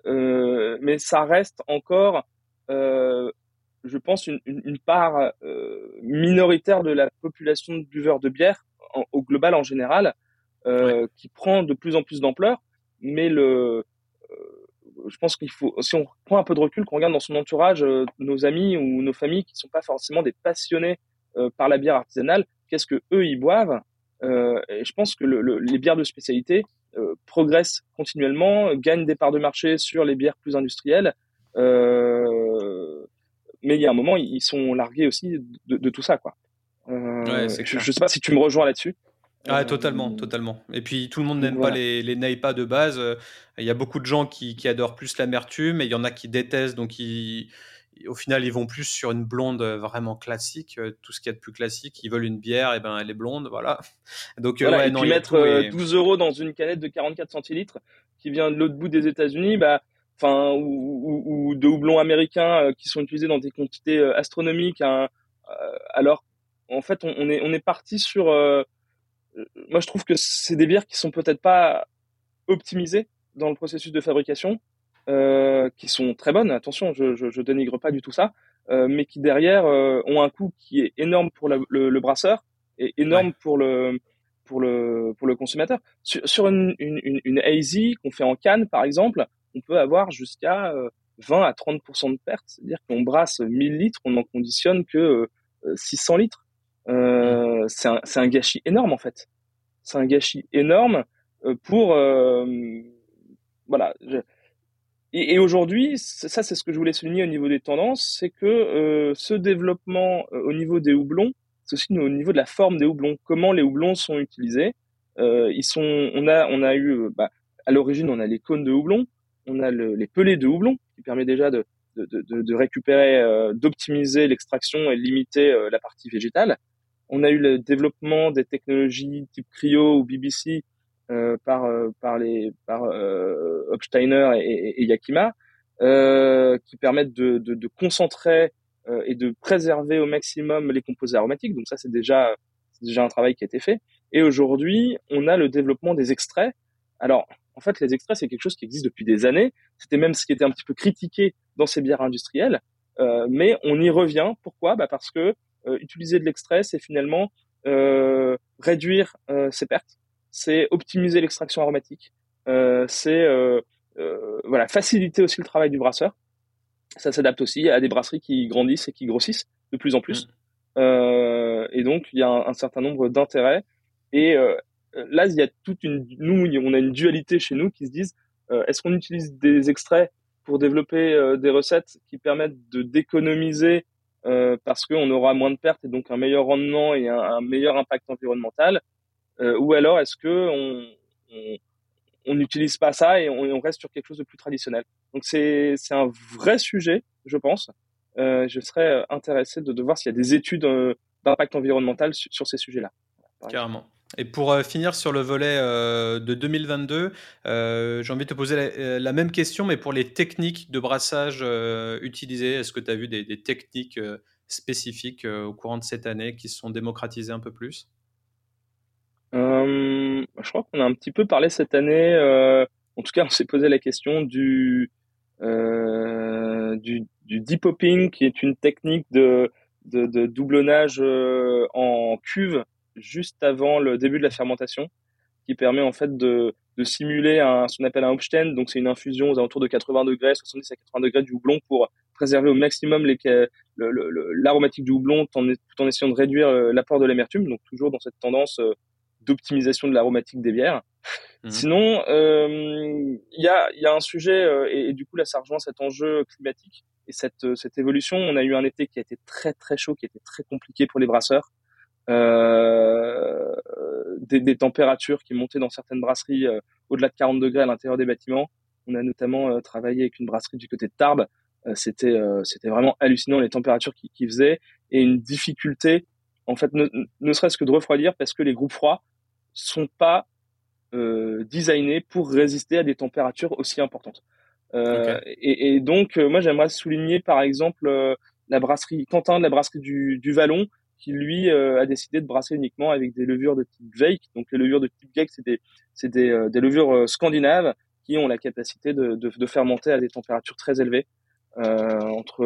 Speaker 2: euh, mais ça reste encore, euh, je pense, une, une part euh, minoritaire de la population de buveurs de bière au global en général, euh, qui prend de plus en plus d'ampleur. Mais le, euh, je pense qu'il faut, si on prend un peu de recul, qu'on regarde dans son entourage nos amis ou nos familles qui sont pas forcément des passionnés par la bière artisanale, qu'est-ce que eux ils boivent euh, et je pense que le, les bières de spécialité euh, progressent continuellement, gagnent des parts de marché sur les bières plus industrielles. mais il y a un moment, ils sont largués aussi de, de tout ça, quoi. Ouais, je, je sais pas si tu me rejoins là-dessus.
Speaker 1: Ah, totalement, totalement. Et puis tout le monde n'aime pas les, les Neipa de base. Il y a beaucoup de gens qui, qui adorent plus l'amertume et il y en a qui détestent, donc ils, au final, ils vont plus sur une blonde euh, vraiment classique, euh, tout ce qu'il y a de plus classique. Ils veulent une bière, et ben elle est blonde, voilà.
Speaker 2: Donc euh, ouais, et puis mettre 12 euros dans une canette de 44 centilitres qui vient de l'autre bout des États-Unis, bah, enfin, ou, ou, de houblons américains qui sont utilisés dans des quantités astronomiques. Hein, alors, en fait, on, est on est parti sur. moi, je trouve que c'est des bières qui sont peut-être pas optimisées dans le processus de fabrication qui sont très bonnes. Attention, je, je, je, dénigre pas du tout ça, euh, mais qui derrière euh, ont un coût qui est énorme pour le, le, brasseur et énorme pour le pour le pour le consommateur. Sur, sur une, une, une hazy qu'on fait en canne, par exemple, on peut avoir jusqu'à 20 à 30% de perte, c'est-à-dire qu'on brasse 1000 litres, on n'en conditionne que 600 litres. Euh, mmh. c'est un, un, gâchis énorme en fait. C'est un gâchis énorme pour voilà. Et, aujourd'hui, ça c'est ce que je voulais souligner au niveau des tendances, c'est que euh, ce développement euh, au niveau des houblons, c'est aussi au niveau de la forme des houblons, comment les houblons sont utilisés. Euh, ils sont, on a, on a eu, bah, à l'origine, on a les cônes de houblon, on a le, les pelés de houblon, qui permet déjà de, récupérer, d'optimiser l'extraction et limiter la partie végétale. On a eu le développement des technologies type cryo ou BBC par euh, par les par euh, Hofsteiner et, et, Yakima qui permettent de, de, de concentrer et de préserver au maximum les composés aromatiques. Donc ça c'est déjà déjà un travail qui a été fait. Et aujourd'hui, on a le développement des extraits. Alors, en fait, les extraits, c'est quelque chose qui existe depuis des années. C'était même ce qui était un petit peu critiqué dans ces bières industrielles. Euh, mais on y revient. Pourquoi? Bah Parce que euh, utiliser de l'extrait, c'est finalement euh, réduire ses pertes c'est optimiser l'extraction aromatique, euh, c'est euh, euh, voilà faciliter aussi le travail du brasseur. Ça s'adapte aussi à des brasseries qui grandissent et qui grossissent de plus en plus. Mm. et donc il y a un, certain nombre d'intérêts. Et là, il y a toute une nous on a une dualité chez nous qui se disent est-ce qu'on utilise des extraits pour développer des recettes qui permettent de d'économiser parce qu'on aura moins de pertes et donc un meilleur rendement et un meilleur impact environnemental ou alors est-ce que on, on n'utilise pas ça et on, reste sur quelque chose de plus traditionnel? Donc c'est un vrai sujet, je pense. Euh, je serais intéressé de, voir s'il y a des études euh, d'impact environnemental sur, ces sujets-là.
Speaker 1: Carrément. Et pour euh, finir sur le volet de 2022, j'ai envie de te poser la, même question, mais pour les techniques de brassage utilisées, est-ce que tu as vu des, des techniques spécifiques au courant de cette année qui se sont démocratisées un peu plus?
Speaker 2: euh, je crois qu'on a un petit peu parlé cette année. Euh, en tout cas, on s'est posé la question du, euh, du, deep hopping, qui est une technique de, de, doublonnage euh, en cuve juste avant le début de la fermentation, qui permet en fait de, de simuler un, ce qu'on appelle un Hopstein. Donc, c'est une infusion aux alentours de 80 degrés, 70 à 80 degrés du houblon pour préserver au maximum l'aromatique du houblon tout en, essayant de réduire euh, l'apport de l'amertume. Donc, toujours dans cette tendance d'optimisation de l'aromatique des bières. Mhm. Sinon, euh, il y, a, y a un sujet, euh, et, du coup là ça rejoint cet enjeu climatique et cette, euh, cette évolution. On a eu un été qui a été très très chaud, qui a été très compliqué pour les brasseurs. Euh, des, des, températures qui montaient dans certaines brasseries au-delà de 40 degrés à l'intérieur des bâtiments. On a notamment travaillé avec une brasserie du côté de Tarbes. c'était c'était vraiment hallucinant les températures qui, qui faisaient et une difficulté en fait ne, ne serait-ce que de refroidir parce que les groupes froids sont pas euh, designés pour résister à des températures aussi importantes. Euh, et, et, donc, euh, moi, j'aimerais souligner, par exemple, la brasserie Quentin de la brasserie du, du Vallon, qui lui a décidé de brasser uniquement avec des levures de type Veik. Donc, les levures de type Veik, c'est des, c'est des, des levures scandinaves qui ont la capacité de, de, de fermenter à des températures très élevées, entre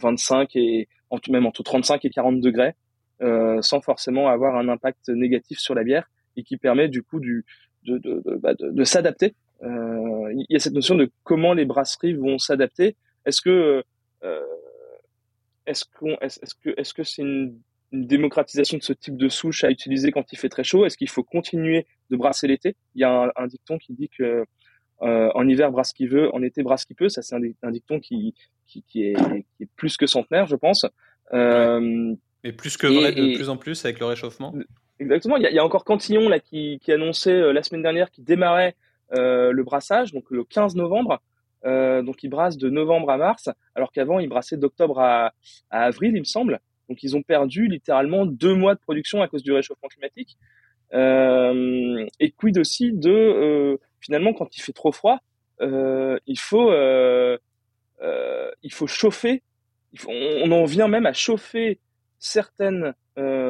Speaker 2: 25 et même entre 35 et 40 degrés, sans forcément avoir un impact négatif sur la bière et qui permet du coup du, de, de, de, bah, de, s'adapter. Euh, il y a cette notion de comment les brasseries vont s'adapter. Est-ce que euh, est-ce qu'on est-ce que est-ce que c'est une, une, démocratisation de ce type de souche à utiliser quand il fait très chaud? Est-ce qu'il faut continuer de brasser l'été? Il y a un, un, dicton qui dit que euh, en hiver brasse qui veut, en été brasse qui peut. Ça c'est un, un, dicton qui, qui, qui, est, qui, est, plus que centenaire, je pense.
Speaker 1: Euh, Et plus que vrai de plus en plus avec le réchauffement.
Speaker 2: Exactement. Il y a, encore Cantillon là qui, qui annonçait la semaine dernière qu'il démarrait le brassage, donc le 15 novembre. donc ils brassent de novembre à mars, alors qu'avant ils brassaient d'octobre à, à, avril, il me semble. Donc ils ont perdu littéralement deux mois de production à cause du réchauffement climatique. Euh, et quid aussi de euh, finalement quand il fait trop froid, euh, il faut il faut chauffer. on en vient même à chauffer certaines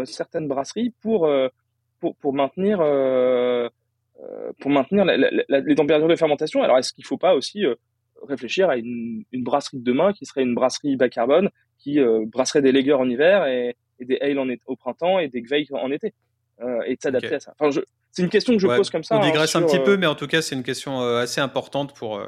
Speaker 2: certaines brasseries pour pour, pour maintenir pour maintenir les températures de fermentation. Alors est-ce qu'il faut pas aussi réfléchir à une, une, brasserie de demain qui serait une brasserie bas carbone qui brasserait des lagers en hiver et, des ale en, au printemps et des gveil en été euh, et de s'adapter à ça. Enfin, c'est une question que je pose comme ça.
Speaker 1: On hein, digresse un petit peu, euh, mais en tout cas, c'est une question euh, assez importante pour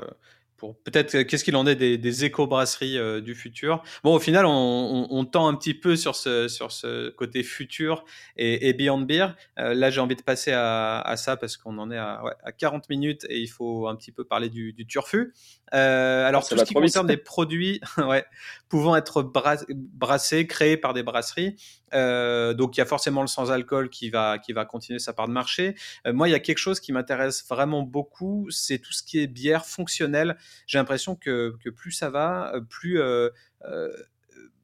Speaker 1: peut-être euh, qu'est-ce qu'il en est des, des éco-brasseries euh, du futur? Bon, au final, on, on, tend un petit peu sur ce, sur ce côté futur et, et Beyond Beer. Euh, là, j'ai envie de passer à, à ça parce qu'on en est à, ouais, à, 40 minutes et il faut un petit peu parler du, du turfu. alors, tout ce qui concerne des produits ouais, pouvant être brassés, créés par des brasseries, donc il y a forcément le sans-alcool qui va, qui va continuer sa part de marché. moi, il y a quelque chose qui m'intéresse vraiment beaucoup, c'est tout ce qui est bière fonctionnelle j'ai l'impression que, plus ça va, euh, plus, euh, euh,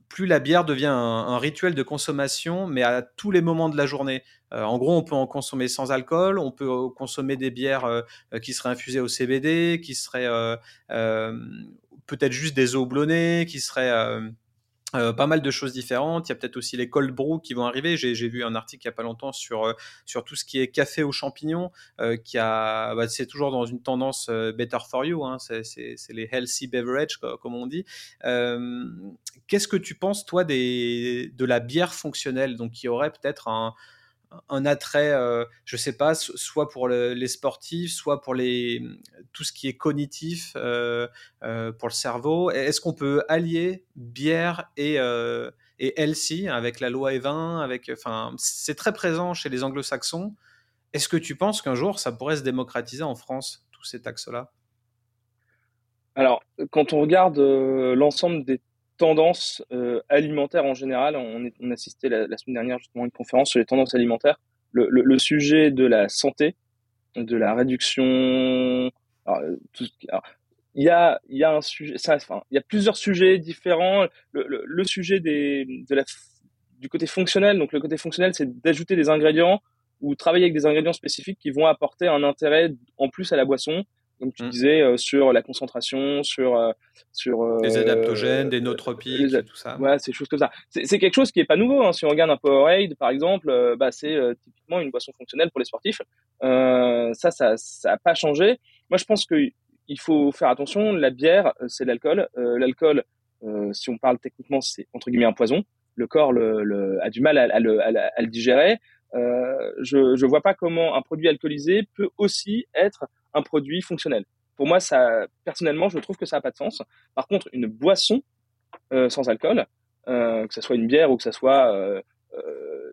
Speaker 1: plus la bière devient un, rituel de consommation, mais à tous les moments de la journée. en gros, on peut en consommer sans alcool, on peut consommer des bières qui seraient infusées au CBD, qui seraient peut-être juste des eaux blonnées, qui seraient euh, pas mal de choses différentes. Il y a peut-être aussi les cold brew qui vont arriver. J'ai vu un article il y a pas longtemps sur euh, sur tout ce qui est café aux champignons, euh, qui a, bah, c'est toujours dans une tendance better for you. Hein. c'est les healthy beverage comme on dit. Qu'est-ce que tu penses toi des de la bière fonctionnelle, donc qui aurait peut-être un un attrait, euh, je sais pas, soit pour les sportifs, soit pour les, tout ce qui est cognitif euh, euh, pour le cerveau. Est-ce qu'on peut allier bière et, et healthy avec la loi E20 avec, enfin, C'est très présent chez les anglo-saxons. Est-ce que tu penses qu'un jour ça pourrait se démocratiser en France, tous ces taxes-là?
Speaker 2: Alors, quand on regarde l'ensemble des tendances euh, alimentaires en général. On, on assistait la, semaine dernière justement à une conférence sur les tendances alimentaires. Le, le, le sujet de la santé, de la réduction. Alors, tout, alors, il y a, il y a un sujet, ça, enfin, il y a plusieurs sujets différents. Le, le, le sujet des, de la, du côté fonctionnel, donc le côté fonctionnel, c'est d'ajouter des ingrédients ou travailler avec des ingrédients spécifiques qui vont apporter un intérêt en plus à la boisson comme tu mmh. disais, euh, sur la concentration, sur euh, sur
Speaker 1: euh, les adaptogènes, des nootropiques, tout ça.
Speaker 2: Ouais, ces choses comme ça. C'est quelque chose qui est pas nouveau. Hein. Si on regarde un Powerade, par exemple, bah, c'est typiquement une boisson fonctionnelle pour les sportifs. ça, ça, ça a pas changé. Moi, je pense que il faut faire attention. La bière, c'est l'alcool. l'alcool, si on parle techniquement, c'est entre guillemets un poison. Le corps le, le a du mal à, à, le, à, à le digérer. Euh, je ne vois pas comment un produit alcoolisé peut aussi être un produit fonctionnel. Pour moi, ça, personnellement, je trouve que ça n'a pas de sens. Par contre, une boisson euh, sans alcool, euh, que ce soit une bière ou que ce soit euh,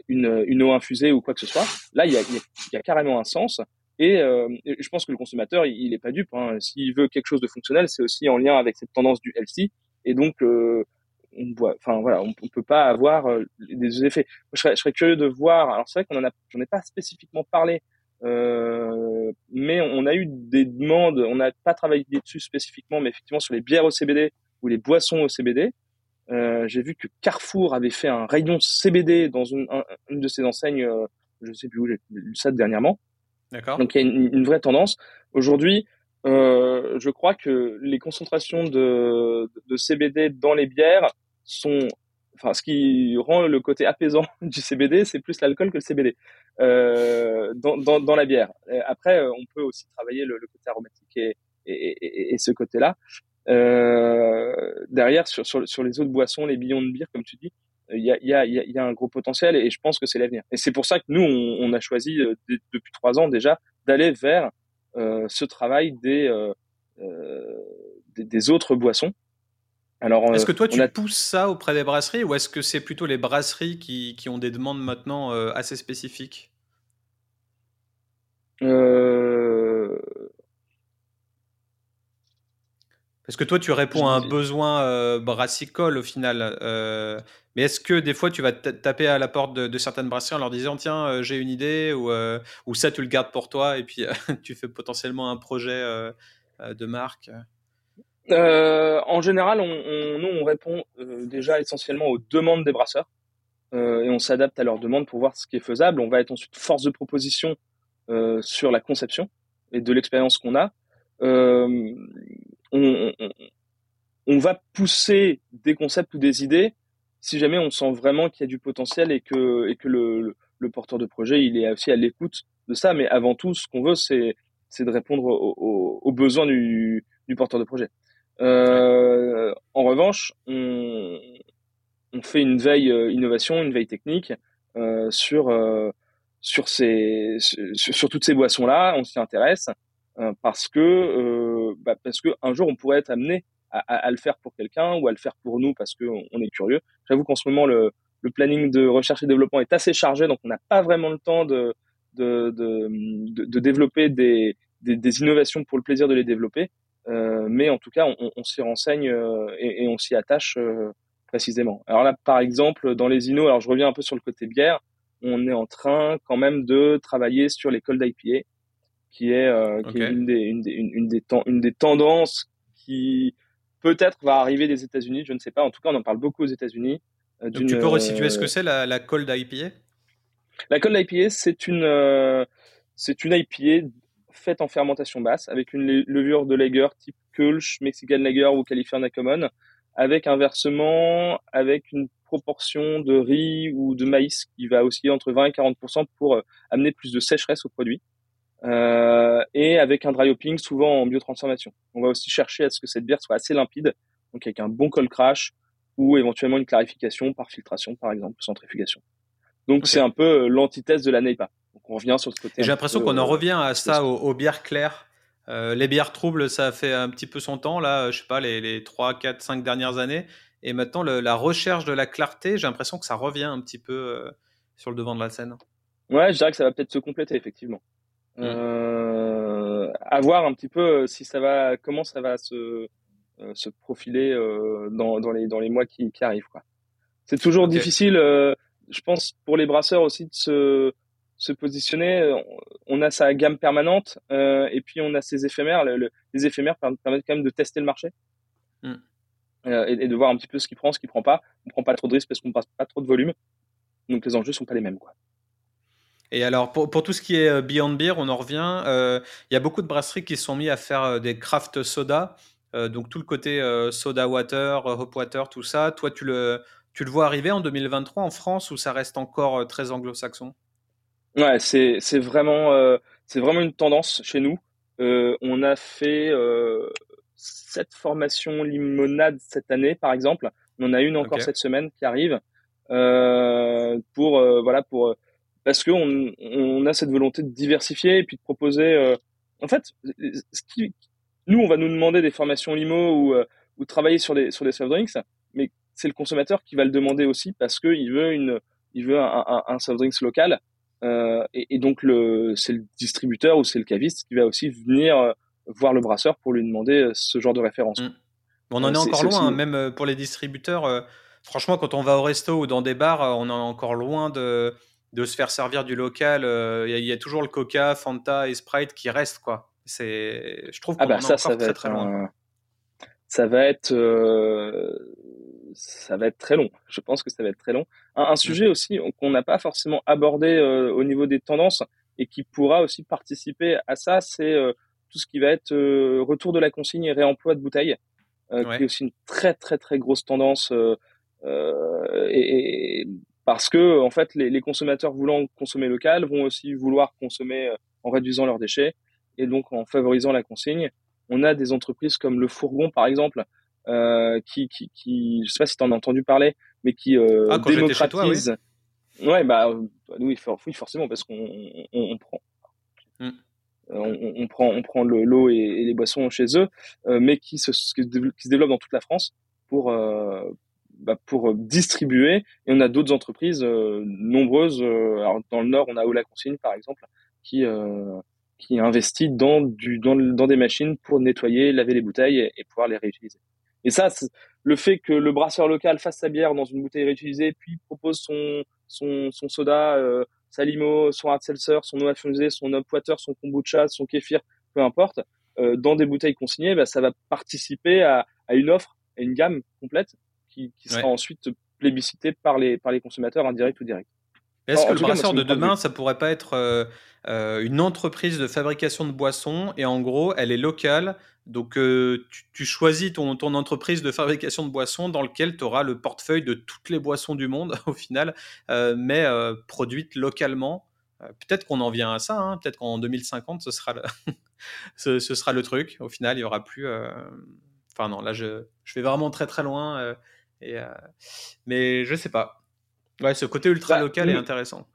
Speaker 2: une, une, eau infusée ou quoi que ce soit, là, il y a, carrément un sens. Et, je pense que le consommateur, il n'est pas dupe. Hein. S'il veut quelque chose de fonctionnel, c'est aussi en lien avec cette tendance du healthy. Et donc, on voit, enfin voilà, on, peut pas avoir des effets. Je serais, je serais, curieux de voir. Alors c'est vrai qu'on en a, j'en ai pas spécifiquement parlé euh, mais on a eu des demandes, on n'a pas travaillé dessus spécifiquement, mais effectivement sur les bières au CBD ou les boissons au CBD. Euh, j'ai vu que Carrefour avait fait un rayon CBD dans une, une de ses enseignes, euh, je sais plus où, j'ai lu ça dernièrement. D'accord. Donc il y a une, une vraie tendance. Aujourd'hui, euh, je crois que les concentrations de, de CBD dans les bières sont enfin, ce qui rend le côté apaisant du CBD, c'est plus l'alcool que le CBD dans, dans, dans, la bière. Après, euh, on peut aussi travailler le, le côté aromatique et, et, et, et ce côté-là. Euh, derrière, sur, sur, sur, les autres boissons, les billons de bière, comme tu dis, il y a, y, a, y a, un gros potentiel et je pense que c'est l'avenir. Et c'est pour ça que nous, on, on a choisi euh, depuis trois ans déjà d'aller vers euh, ce travail des, euh, des, des autres boissons
Speaker 1: est-ce que toi tu pousses ça auprès des brasseries ou est-ce que c'est plutôt les brasseries qui, qui, ont des demandes maintenant euh, assez spécifiques?
Speaker 2: Euh...
Speaker 1: Parce que toi, tu réponds à un besoin brassicole au final. mais est-ce que des fois, tu vas taper à la porte de, certaines brasseries en leur disant Tiens, j'ai une idée ou, ou, ça, tu le gardes pour toi et puis tu fais potentiellement un projet de marque?
Speaker 2: En général, on, nous, on répond déjà essentiellement aux demandes des brasseurs et on s'adapte à leurs demandes pour voir ce qui est faisable. On va être ensuite force de proposition sur la conception et de l'expérience qu'on a. Euh, on, on, va pousser des concepts ou des idées si jamais on sent vraiment qu'il y a du potentiel et que, et que le, le, porteur de projet il est aussi à l'écoute de ça. Mais avant tout, ce qu'on veut, c'est de répondre aux, aux, besoins du, du, porteur de projet. Euh, en revanche, on, on, fait une veille euh, innovation, une veille technique euh, sur euh, sur ces sur, toutes ces boissons là. On s'y intéresse. Euh, parce que euh, bah, parce que un jour on pourrait être amené à, à, le faire pour quelqu'un ou à le faire pour nous parce qu'on on est curieux. J'avoue qu'en ce moment le, le planning de recherche et développement est assez chargé, donc on n'a pas vraiment le temps de de, de, de, de développer des, des, des, innovations pour le plaisir de les développer. Euh, mais en tout cas, on, on s'y renseigne euh, et, et, on s'y attache euh, précisément. Alors là, par exemple, dans les innos, alors je reviens un peu sur le côté bière, on est en train quand même de travailler sur l'école d'IPA qui est, euh, qui est une, des, une, des, une, des une des tendances qui peut-être va arriver des États-Unis, je ne sais pas. En tout cas, on en parle beaucoup aux États-Unis.
Speaker 1: Euh, Donc tu peux resituer ce que c'est la, la cold IPA
Speaker 2: La cold IPA, c'est une, euh, c'est une IPA faite en fermentation basse avec une levure de lager type Kölsch, Mexican Lager ou California Common, avec un versement, avec une proportion de riz ou de maïs qui va osciller entre 20 et 40% pour amener plus de sécheresse au produit euh, et avec un dry hopping souvent en biotransformation. On va aussi chercher à ce que cette bière soit assez limpide, donc avec un bon cold crash ou éventuellement une clarification par filtration, par exemple, centrifugation. Donc c'est un peu euh, l'antithèse de la NEIPA. On revient sur ce côté.
Speaker 1: J'ai l'impression qu'on en revient à ça aux, bières claires. Euh, les bières troubles, ça a fait un petit peu son temps, là, je sais pas, les, les 3, 4, 5 dernières années. Et maintenant, le, la recherche de la clarté, j'ai l'impression que ça revient un petit peu euh, sur le devant de la scène.
Speaker 2: Ouais, je dirais que ça va peut-être se compléter, effectivement. Mmh. Euh, à voir un petit peu euh, si ça va, comment ça va se, euh, se profiler euh, dans, dans, les, dans les mois qui, qui arrivent. C'est toujours difficile, je pense, pour les brasseurs aussi de se, se positionner. On a sa gamme permanente et puis on a ses éphémères. les éphémères permettent quand même de tester le marché. Mmh. Et, et, de voir un petit peu ce qu'il prend, ce qu'il prend pas. On prend pas trop de risques parce qu'on passe pas trop de volume. Donc les enjeux sont pas les mêmes. Quoi.
Speaker 1: Et alors, pour, pour, tout ce qui est euh, Beyond Beer, on en revient. Euh, il y a beaucoup de brasseries qui sont mis à faire euh, des craft soda. donc, tout le côté soda water, hop water, tout ça. Toi, tu le, tu le vois arriver en 2023 en France ou ça reste encore très anglo-saxon?
Speaker 2: Ouais, c'est, c'est, vraiment, c'est vraiment une tendance chez nous. on a fait sept formations limonade cette année, par exemple. On en a une encore cette semaine qui arrive. pour, voilà, pour parce qu'on on a cette volonté de diversifier et puis de proposer. Euh, en fait, ce qui, nous, on va nous demander des formations limo ou, euh, ou travailler sur des sur des soft drinks, mais c'est le consommateur qui va le demander aussi parce qu'il veut une il veut un, un, un soft drinks local euh, et, et, donc le c'est le distributeur ou c'est le caviste qui va aussi venir euh, voir le brasseur pour lui demander ce genre de référence.
Speaker 1: Mmh. On en est, encore loin, hein, même pour les distributeurs. franchement, quand on va au resto ou dans des bars, on est encore loin de de se faire servir du local. Il euh, y, a toujours le Coca, Fanta et Sprite qui restent, quoi. C'est, je trouve ah qu'on ah bah ça, ça très très loin.
Speaker 2: Ça va être, euh, ça va être très long. Je pense que ça va être très long. Un, sujet aussi qu'on n'a pas forcément abordé euh, au niveau des tendances et qui pourra aussi participer à ça, c'est tout ce qui va être retour de la consigne et réemploi de bouteilles, qui est aussi une très très très grosse tendance. et, et parce que en fait les, les, consommateurs voulant consommer local vont aussi vouloir consommer euh, en réduisant leurs déchets et donc en favorisant la consigne. On a des entreprises comme le Fourgon par exemple euh, qui, qui, qui, je sais pas si tu en as entendu parler, mais qui euh, ah, démocratise. oui. Ouais, bah oui, oui forcément parce qu'on on, on, prend. Mm. Euh, on, on, prend, on prend le l'eau et, et, les boissons chez eux, euh, mais qui se, qui se développe dans toute la France pour euh, bah, pour euh, distribuer. Et on a d'autres entreprises euh, nombreuses. Euh, alors dans le Nord, on a Ola Consigne par exemple, qui qui investit dans, du, dans, dans des machines pour nettoyer, laver les bouteilles et, pouvoir les réutiliser. Et ça, le fait que le brasseur local fasse sa bière dans une bouteille réutilisée, puis propose son, son, son soda, euh, sa limo, son hard seltzer, son eau infusée, son up water, son kombucha, son kéfir, peu importe, euh, dans des bouteilles consignées, bah, ça va participer à, à, une offre, à une gamme complète qui, qui sera ensuite plébiscitée par les, par les consommateurs indirects ou directs.
Speaker 1: Est-ce que le brasseur de demain, ça pourrait pas être euh, euh, une entreprise de fabrication de boissons et en gros, elle est locale. Donc, euh, tu, choisis ton, ton, entreprise de fabrication de boissons dans lequel tu auras le portefeuille de toutes les boissons du monde au final, mais produites localement. Peut-être qu'on en vient à ça. Hein. Peut-être qu'en 2050, ce sera, le ce, sera le truc. Au final, il y aura plus. Enfin non, là, je, je, vais vraiment très très loin. et, mais je sais pas. Ouais, ce côté ultra bah, local est intéressant.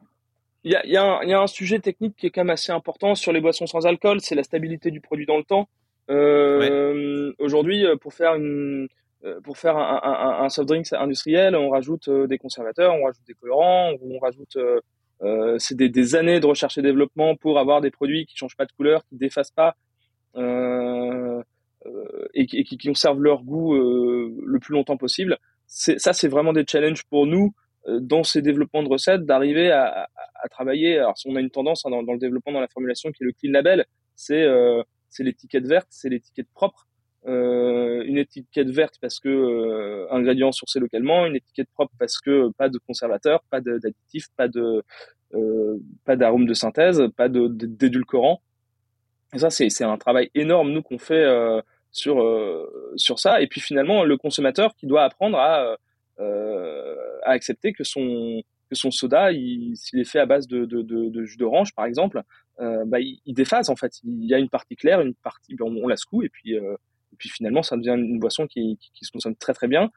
Speaker 2: Il y a, y, a y a, un sujet technique qui est quand même assez important sur les boissons sans alcool, c'est la stabilité du produit dans le temps. Euh, Aujourd'hui, euh, pour faire une, euh, pour faire un, un, un, soft drink industriel, on rajoute des conservateurs, on rajoute des colorants, on rajoute euh, c'est des, des, années de recherche et développement pour avoir des produits qui changent pas de couleur, qui défacent pas euh, et, et, qui conservent leur goût le plus longtemps possible. Ça, c'est vraiment des challenges pour nous dans ces développements de recettes, d'arriver à, travailler. Alors, on a une tendance hein, dans, le développement, dans la formulation, qui est le clean label, c'est euh, l'étiquette verte, c'est l'étiquette propre. Euh, une étiquette verte parce que euh, ingrédients sourcés localement, une étiquette propre parce que pas de conservateur, pas d'additifs, pas de euh, pas d'arôme de synthèse, pas d'édulcorant. Et ça, c'est un travail énorme nous qu'on fait euh, sur sur ça. Et puis finalement, le consommateur qui doit apprendre à euh, à accepter que son que son soda, s'il est fait à base de, de, de, de jus d'orange, par exemple, euh, bah, il, il, déphase en fait. Il y a une partie claire, une partie, on, on la secoue et puis euh, et puis finalement, ça devient une boisson qui, qui, qui se consomme très très bien.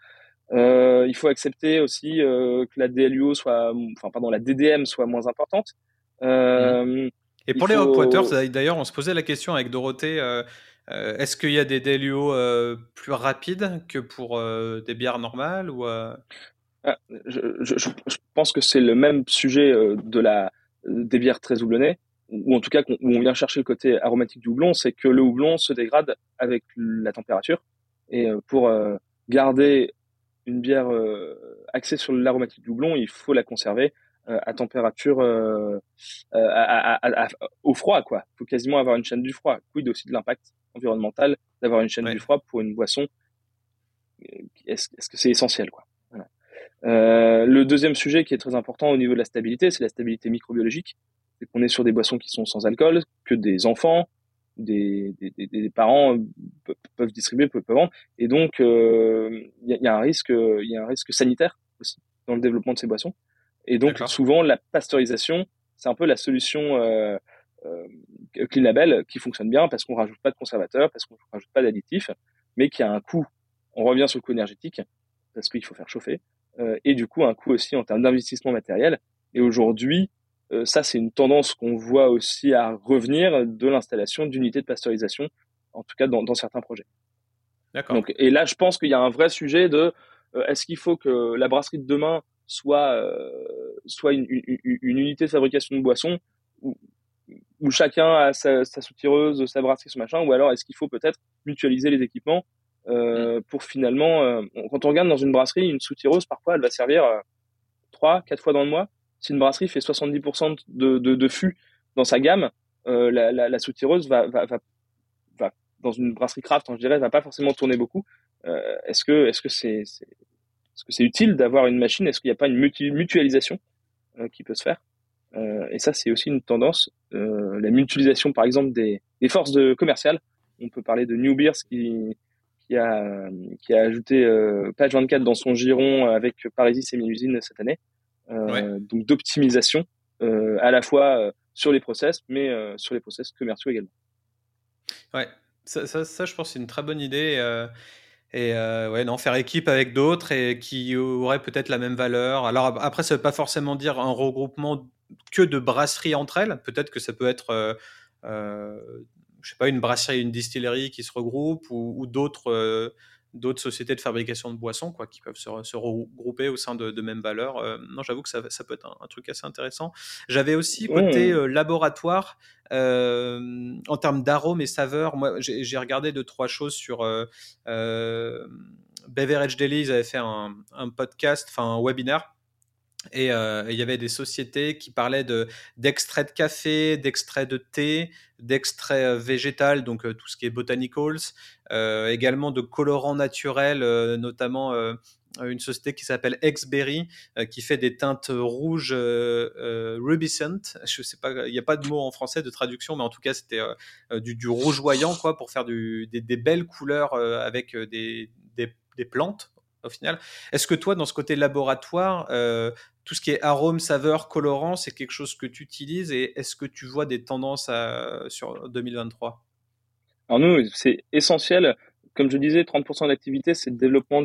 Speaker 2: Euh, il faut accepter aussi que la DLUO soit, enfin pardon, la DDM soit moins importante.
Speaker 1: Euh, et pour les hop waters, d'ailleurs, on se posait la question avec Dorothée. Est-ce qu'il y a des DLUO plus rapides que pour des bières normales ou
Speaker 2: je, je, je, pense que c'est le même sujet de la des bières très houblonnées, ou en tout cas où on vient chercher le côté aromatique du houblon, c'est que le houblon se dégrade avec la température. Et pour garder une bière axée sur l'aromatique du houblon, il faut la conserver à température à, à, à, au froid quoi. Il faut quasiment avoir une chaîne du froid. Quid aussi de l'impact environnemental d'avoir une chaîne du froid pour une boisson. Est-ce que c'est essentiel quoi? Euh, Le deuxième sujet qui est très important au niveau de la stabilité, c'est la stabilité microbiologique. C'est qu'on est sur des boissons qui sont sans alcool, que des enfants, des, des, des, parents peuvent distribuer, peuvent, vendre, et donc il euh, y, a, y, a, un risque, il y a un risque sanitaire aussi dans le développement de ces boissons. Et donc souvent la pasteurisation, c'est un peu la solution euh, euh, clean label qui fonctionne bien parce qu'on rajoute pas de conservateurs, parce qu'on rajoute pas d'additifs, mais qui a un coût. On revient sur le coût énergétique parce qu'il faut faire chauffer et du coup un coût aussi en termes d'investissement matériel. Et aujourd'hui, euh, ça c'est une tendance qu'on voit aussi à revenir de l'installation d'unités de pasteurisation, en tout cas dans, dans certains projets. D'accord. Donc et là je pense qu'il y a un vrai sujet de euh, est-ce qu'il faut que la brasserie de demain soit euh, soit une, une, une, unité de fabrication de boissons où chacun a sa, sa soutireuse, sa brasserie, son machin, ou alors est-ce qu'il faut peut-être mutualiser les équipements euh, pour finalement, euh, quand on regarde dans une brasserie, une soutireuse, parfois, elle va servir euh, trois, quatre fois dans le mois. Si une brasserie fait 70% de, de, de, fût dans sa gamme, euh, la, la, la soutireuse va, va, va, va, dans une brasserie craft, hein, je dirais, va pas forcément tourner beaucoup. Euh, est-ce que, est-ce que c'est, est, est-ce que c'est utile d'avoir une machine? Est-ce qu'il n'y a pas une mutualisation qui peut se faire? Euh, et ça, c'est aussi une tendance. Euh, la mutualisation, par exemple, des, des, forces de commerciales. On peut parler de New Beers qui, qui a, qui a ajouté euh, Page 24 dans son giron avec Parisis et Minusine cette année. Euh, Donc d'optimisation euh, à la fois sur les process, mais sur les process commerciaux également.
Speaker 1: Ouais, ça, ça, ça je pense c'est une très bonne idée. et ouais, non, faire équipe avec d'autres et qui auraient peut-être la même valeur. Alors après, ça veut pas forcément dire un regroupement que de brasseries entre elles. Peut-être que ça peut être, euh, je sais pas, une brasserie et une distillerie qui se regroupent ou, d'autres euh, d'autres sociétés de fabrication de boissons quoi, qui peuvent se, regrouper au sein de, mêmes valeurs. non, j'avoue que ça, ça, peut être un, truc assez intéressant. J'avais aussi côté laboratoire, en termes d'arômes et saveurs, moi j'ai regardé deux, trois choses sur Beverage Daily, ils avaient fait un, un podcast, enfin un webinaire euh, et il y avait des sociétés qui parlaient de, d'extrait de café, d'extrait de thé, d'extrait euh, végétal, donc euh, tout ce qui est botanicals, également de colorants naturels, notamment une société qui s'appelle Exberry, qui fait des teintes rouges rubescent. Je sais pas, il n'y a pas de mot en français de traduction, mais en tout cas c'était du, rougeoyant quoi, pour faire des, belles couleurs avec des plantes au final. Est-ce que toi, dans ce côté laboratoire, tout ce qui est arôme, saveur, colorant, c'est quelque chose que tu utilises et est-ce que tu vois des tendances sur 2023
Speaker 2: Alors nous, c'est essentiel. Comme je disais, 30% de l'activité, c'est le développement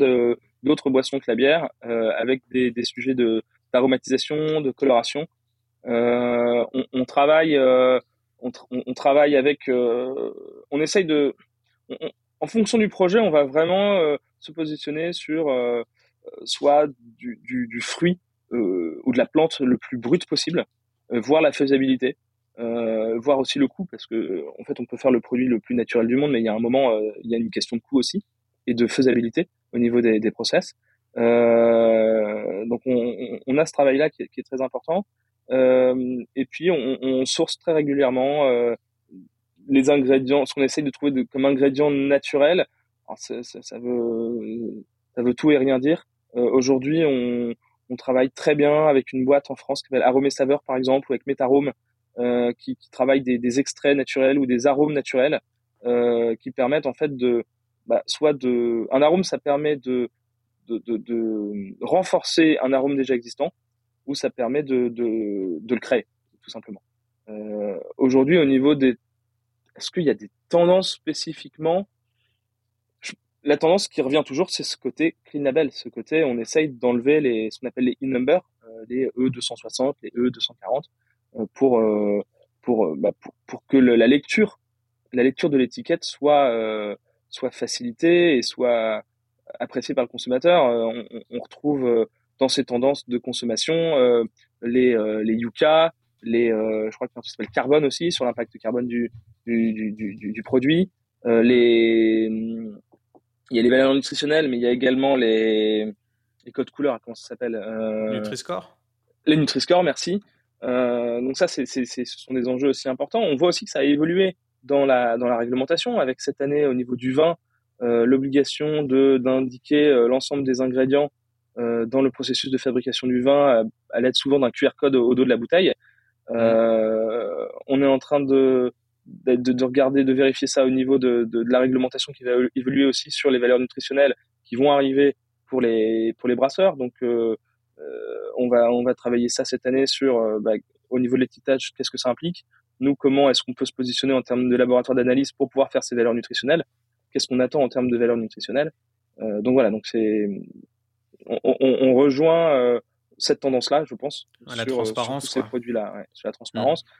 Speaker 2: d'autres boissons que la bière, euh, avec des, sujets de d'aromatisation, de coloration. Euh, on, travaille, euh, on, travaille avec, on essaye de, en fonction du projet, on va vraiment se positionner sur soit du, du fruit euh, ou de la plante le plus brute possible, euh, voir la faisabilité, euh, voir aussi le coût, parce que en fait, on peut faire le produit le plus naturel du monde, mais il y a un moment, il y a une question de coût aussi et de faisabilité au niveau des, des process. donc, on, on, a ce travail-là qui, qui, est très important. et puis, on, on, source très régulièrement les ingrédients, ce qu'on essaye de trouver de, comme ingrédients naturels. Alors, ça, ça, ça, veut, ça veut tout et rien dire. Aujourd'hui, on, on travaille très bien avec une boîte en France qui s'appelle Arôme et Saveur, par exemple, ou avec Metarome, euh, qui, qui travaille des, des, extraits naturels ou des arômes naturels euh, qui permettent en fait de, bah, soit de, un arôme, ça permet de, de, de, de, renforcer un arôme déjà existant, ou ça permet de, de, de le créer, tout simplement. Euh, Aujourd'hui, au niveau des, est-ce qu'il y a des tendances spécifiquement? La tendance qui revient toujours, c'est ce côté clean label, ce côté on essaye d'enlever les ce qu'on appelle les in-number, euh, les E260, les E240, euh, pour, euh, pour, bah, pour, que la lecture la lecture de l'étiquette soit soit facilitée et soit appréciée par le consommateur. On, on, retrouve dans ces tendances de consommation les les Yuka, les je crois qu'il s'appelle carbone aussi sur l'impact carbone du du, du, du, du produit, les il y a les valeurs nutritionnelles, mais il y a également les, les codes couleurs, comment ça s'appelle
Speaker 1: euh, Nutri-Score?
Speaker 2: Les Nutri-Score, merci. Euh, donc ça, c'est, c'est, ce sont des enjeux aussi importants. On voit aussi que ça a évolué dans la, dans la réglementation, avec cette année au niveau du vin, euh, l'obligation de, d'indiquer euh, l'ensemble des ingrédients euh, dans le processus de fabrication du vin à, l'aide souvent d'un QR code au, dos de la bouteille. Euh, on est en train de de, de, regarder, de vérifier ça au niveau de, de, de, la réglementation qui va évoluer aussi sur les valeurs nutritionnelles qui vont arriver pour les pour les brasseurs. Donc euh, euh on va on va travailler ça cette année sur euh, bah, au niveau de l'étiquetage, qu'est-ce que ça implique. Nous, comment est-ce qu'on peut se positionner en termes de laboratoire d'analyse pour pouvoir faire ces valeurs nutritionnelles. Qu'est-ce qu'on attend en termes de valeurs nutritionnelles. Euh, Donc voilà, donc c'est on, on, on, rejoint euh, cette tendance-là, je pense,
Speaker 1: la sur, transparence,
Speaker 2: sur ces produits-là, ouais, sur la transparence. Mmh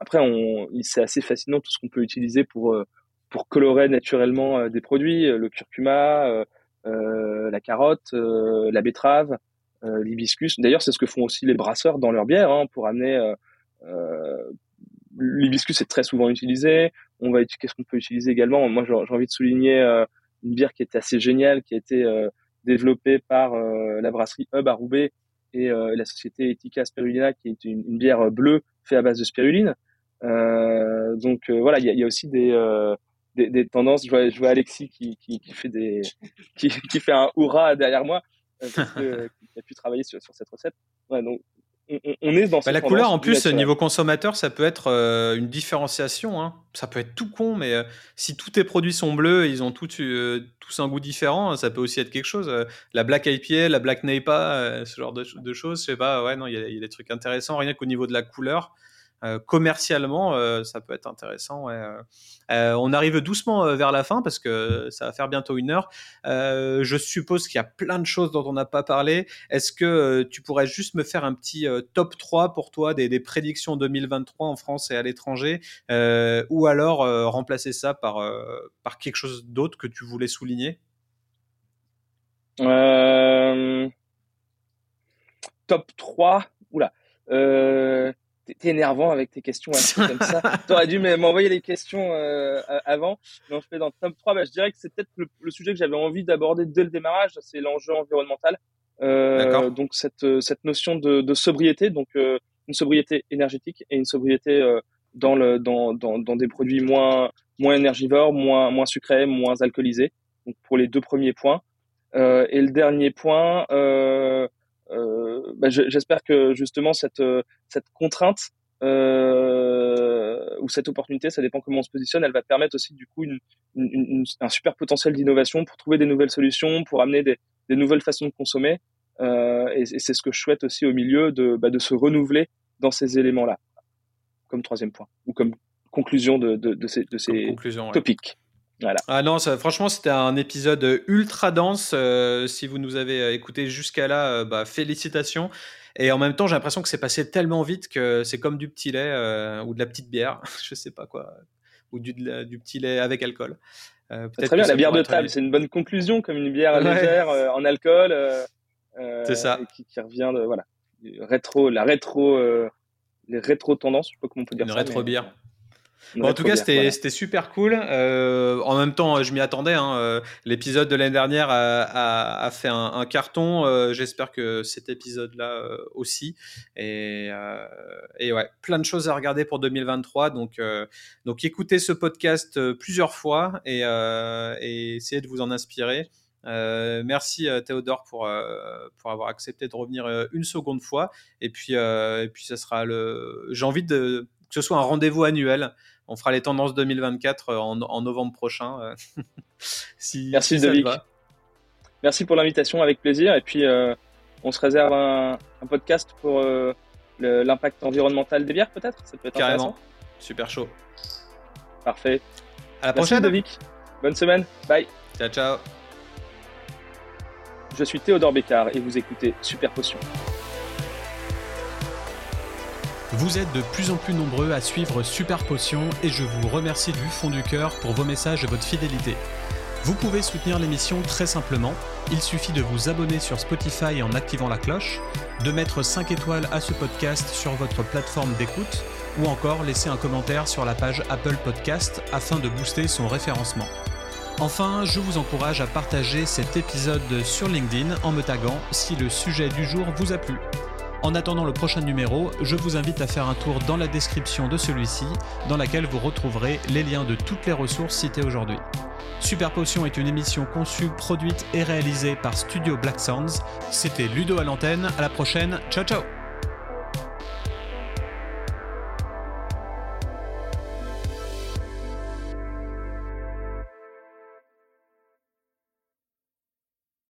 Speaker 2: après, on, c'est assez fascinant tout ce qu'on peut utiliser pour euh, pour colorer naturellement euh, des produits, euh, le curcuma, euh, la carotte, la betterave, l'hibiscus. D'ailleurs, c'est ce que font aussi les brasseurs dans leur bière hein, pour amener. l'hibiscus est très souvent utilisé. On va qu'est-ce qu'on peut utiliser également? Moi, j'ai envie de souligner une bière qui était assez géniale, qui a été développée par la brasserie Hub à Roubaix et la société Etika Spirulina, qui est une, une bière bleue fait à base de spiruline. Euh, donc euh, voilà, il y a, y a, aussi des, euh, des, des, tendances. Je vois, je vois Alexis qui, qui, qui fait des qui, qui, fait un hurrah derrière moi euh, parce que, qui a pu travailler sur, sur cette recette. Ouais, donc on, est dans
Speaker 1: bah, la couleur en plus niveau consommateur ça peut être euh, une différenciation hein. ça peut être tout con mais euh, si tous tes produits sont bleus et ils ont tous, euh, tous un goût différent ça peut aussi être quelque chose la black IPA la black Napa ce genre de, de, choses je sais pas ouais non il y, y, a des trucs intéressants rien qu'au niveau de la couleur euh, commercialement, euh, ça peut être intéressant. Euh, on arrive doucement vers la fin parce que ça va faire bientôt une heure. je suppose qu'il y a plein de choses dont on n'a pas parlé. Est-ce que tu pourrais juste me faire un petit top 3 pour toi des, des, prédictions 2023 en France et à l'étranger ou alors remplacer ça par, par quelque chose d'autre que tu voulais souligner?
Speaker 2: Top 3. Oula. Euh, T'es énervant avec tes questions comme ça. T'aurais dû m'envoyer les questions euh, avant. Non, je fais dans top 3. Bah, je dirais que c'est peut-être le, sujet que j'avais envie d'aborder dès le démarrage. C'est l'enjeu environnemental. Euh, donc cette, cette notion de, de sobriété, donc euh, une sobriété énergétique et une sobriété euh, dans, le, dans, dans, dans, des produits moins, moins énergivores, moins, moins sucrés, moins alcoolisés. Donc pour les deux premiers points. Euh, et le dernier point, euh, euh, bah, j'espère que justement cette, cette contrainte euh, ou cette opportunité, ça dépend comment on se positionne, elle va permettre aussi du coup une, une, un super potentiel d'innovation pour trouver des nouvelles solutions, pour amener des, des nouvelles façons de consommer. Euh, et, c'est ce que je souhaite aussi au milieu de, bah, de se renouveler dans ces éléments-là, comme troisième point ou comme conclusion de, de, de ces, de ces topics.
Speaker 1: Ah non, ça, franchement, c'était un épisode ultra dense. Euh, si vous nous avez euh, écouté jusqu'à là, euh, bah, félicitations. Et en même temps, j'ai l'impression que c'est passé tellement vite que c'est comme du petit lait ou de la petite bière, je sais pas quoi, ou du, du petit lait avec alcool.
Speaker 2: très bien, la bière de table, c'est une bonne conclusion, comme une bière légère en alcool.
Speaker 1: c'est ça.
Speaker 2: Qui, qui, revient de voilà, rétro, la rétro, les rétro tendances, je sais pas comment on peut dire
Speaker 1: une
Speaker 2: ça.
Speaker 1: Une rétro bière en tout cas, c'était super cool. Euh, en même temps, je m'y attendais. Hein. Euh, l'épisode de l'année dernière a, fait un, carton. Euh, j'espère que cet épisode-là aussi. Et, ouais, plein de choses à regarder pour 2023. Donc, donc écoutez ce podcast plusieurs fois et, essayez de vous en inspirer. merci Théodore pour, pour avoir accepté de revenir une seconde fois. Et puis, et puis ça sera le. J'ai envie de que ce soit un rendez-vous annuel. On fera les tendances 2024 euh, en, novembre prochain. Euh,
Speaker 2: si, Merci si Merci pour l'invitation, avec plaisir. Et puis, euh, on se réserve un, podcast pour l'impact environnemental des bières, peut-être? Ça peut être Carrément.
Speaker 1: Super chaud.
Speaker 2: Parfait.
Speaker 1: À la prochaine.
Speaker 2: Merci, Bonne semaine. Bye.
Speaker 1: Ciao, ciao.
Speaker 2: Je suis Théodore Bécard et vous écoutez Super Potion.
Speaker 3: Vous êtes de plus en plus nombreux à suivre Super Potion et je vous remercie du fond du cœur pour vos messages et votre fidélité. Vous pouvez soutenir l'émission très simplement. Il suffit de vous abonner sur Spotify en activant la cloche, de mettre 5 étoiles à ce podcast sur votre plateforme d'écoute ou encore laisser un commentaire sur la page Apple Podcast afin de booster son référencement. Enfin, je vous encourage à partager cet épisode sur LinkedIn en me taguant si le sujet du jour vous a plu. En attendant le prochain numéro, je vous invite à faire un tour dans la description de celui-ci, dans laquelle vous retrouverez les liens de toutes les ressources citées aujourd'hui. Super Potion est une émission conçue, produite et réalisée par Studio Black Sounds. C'était Ludo à l'antenne, à la prochaine, ciao ciao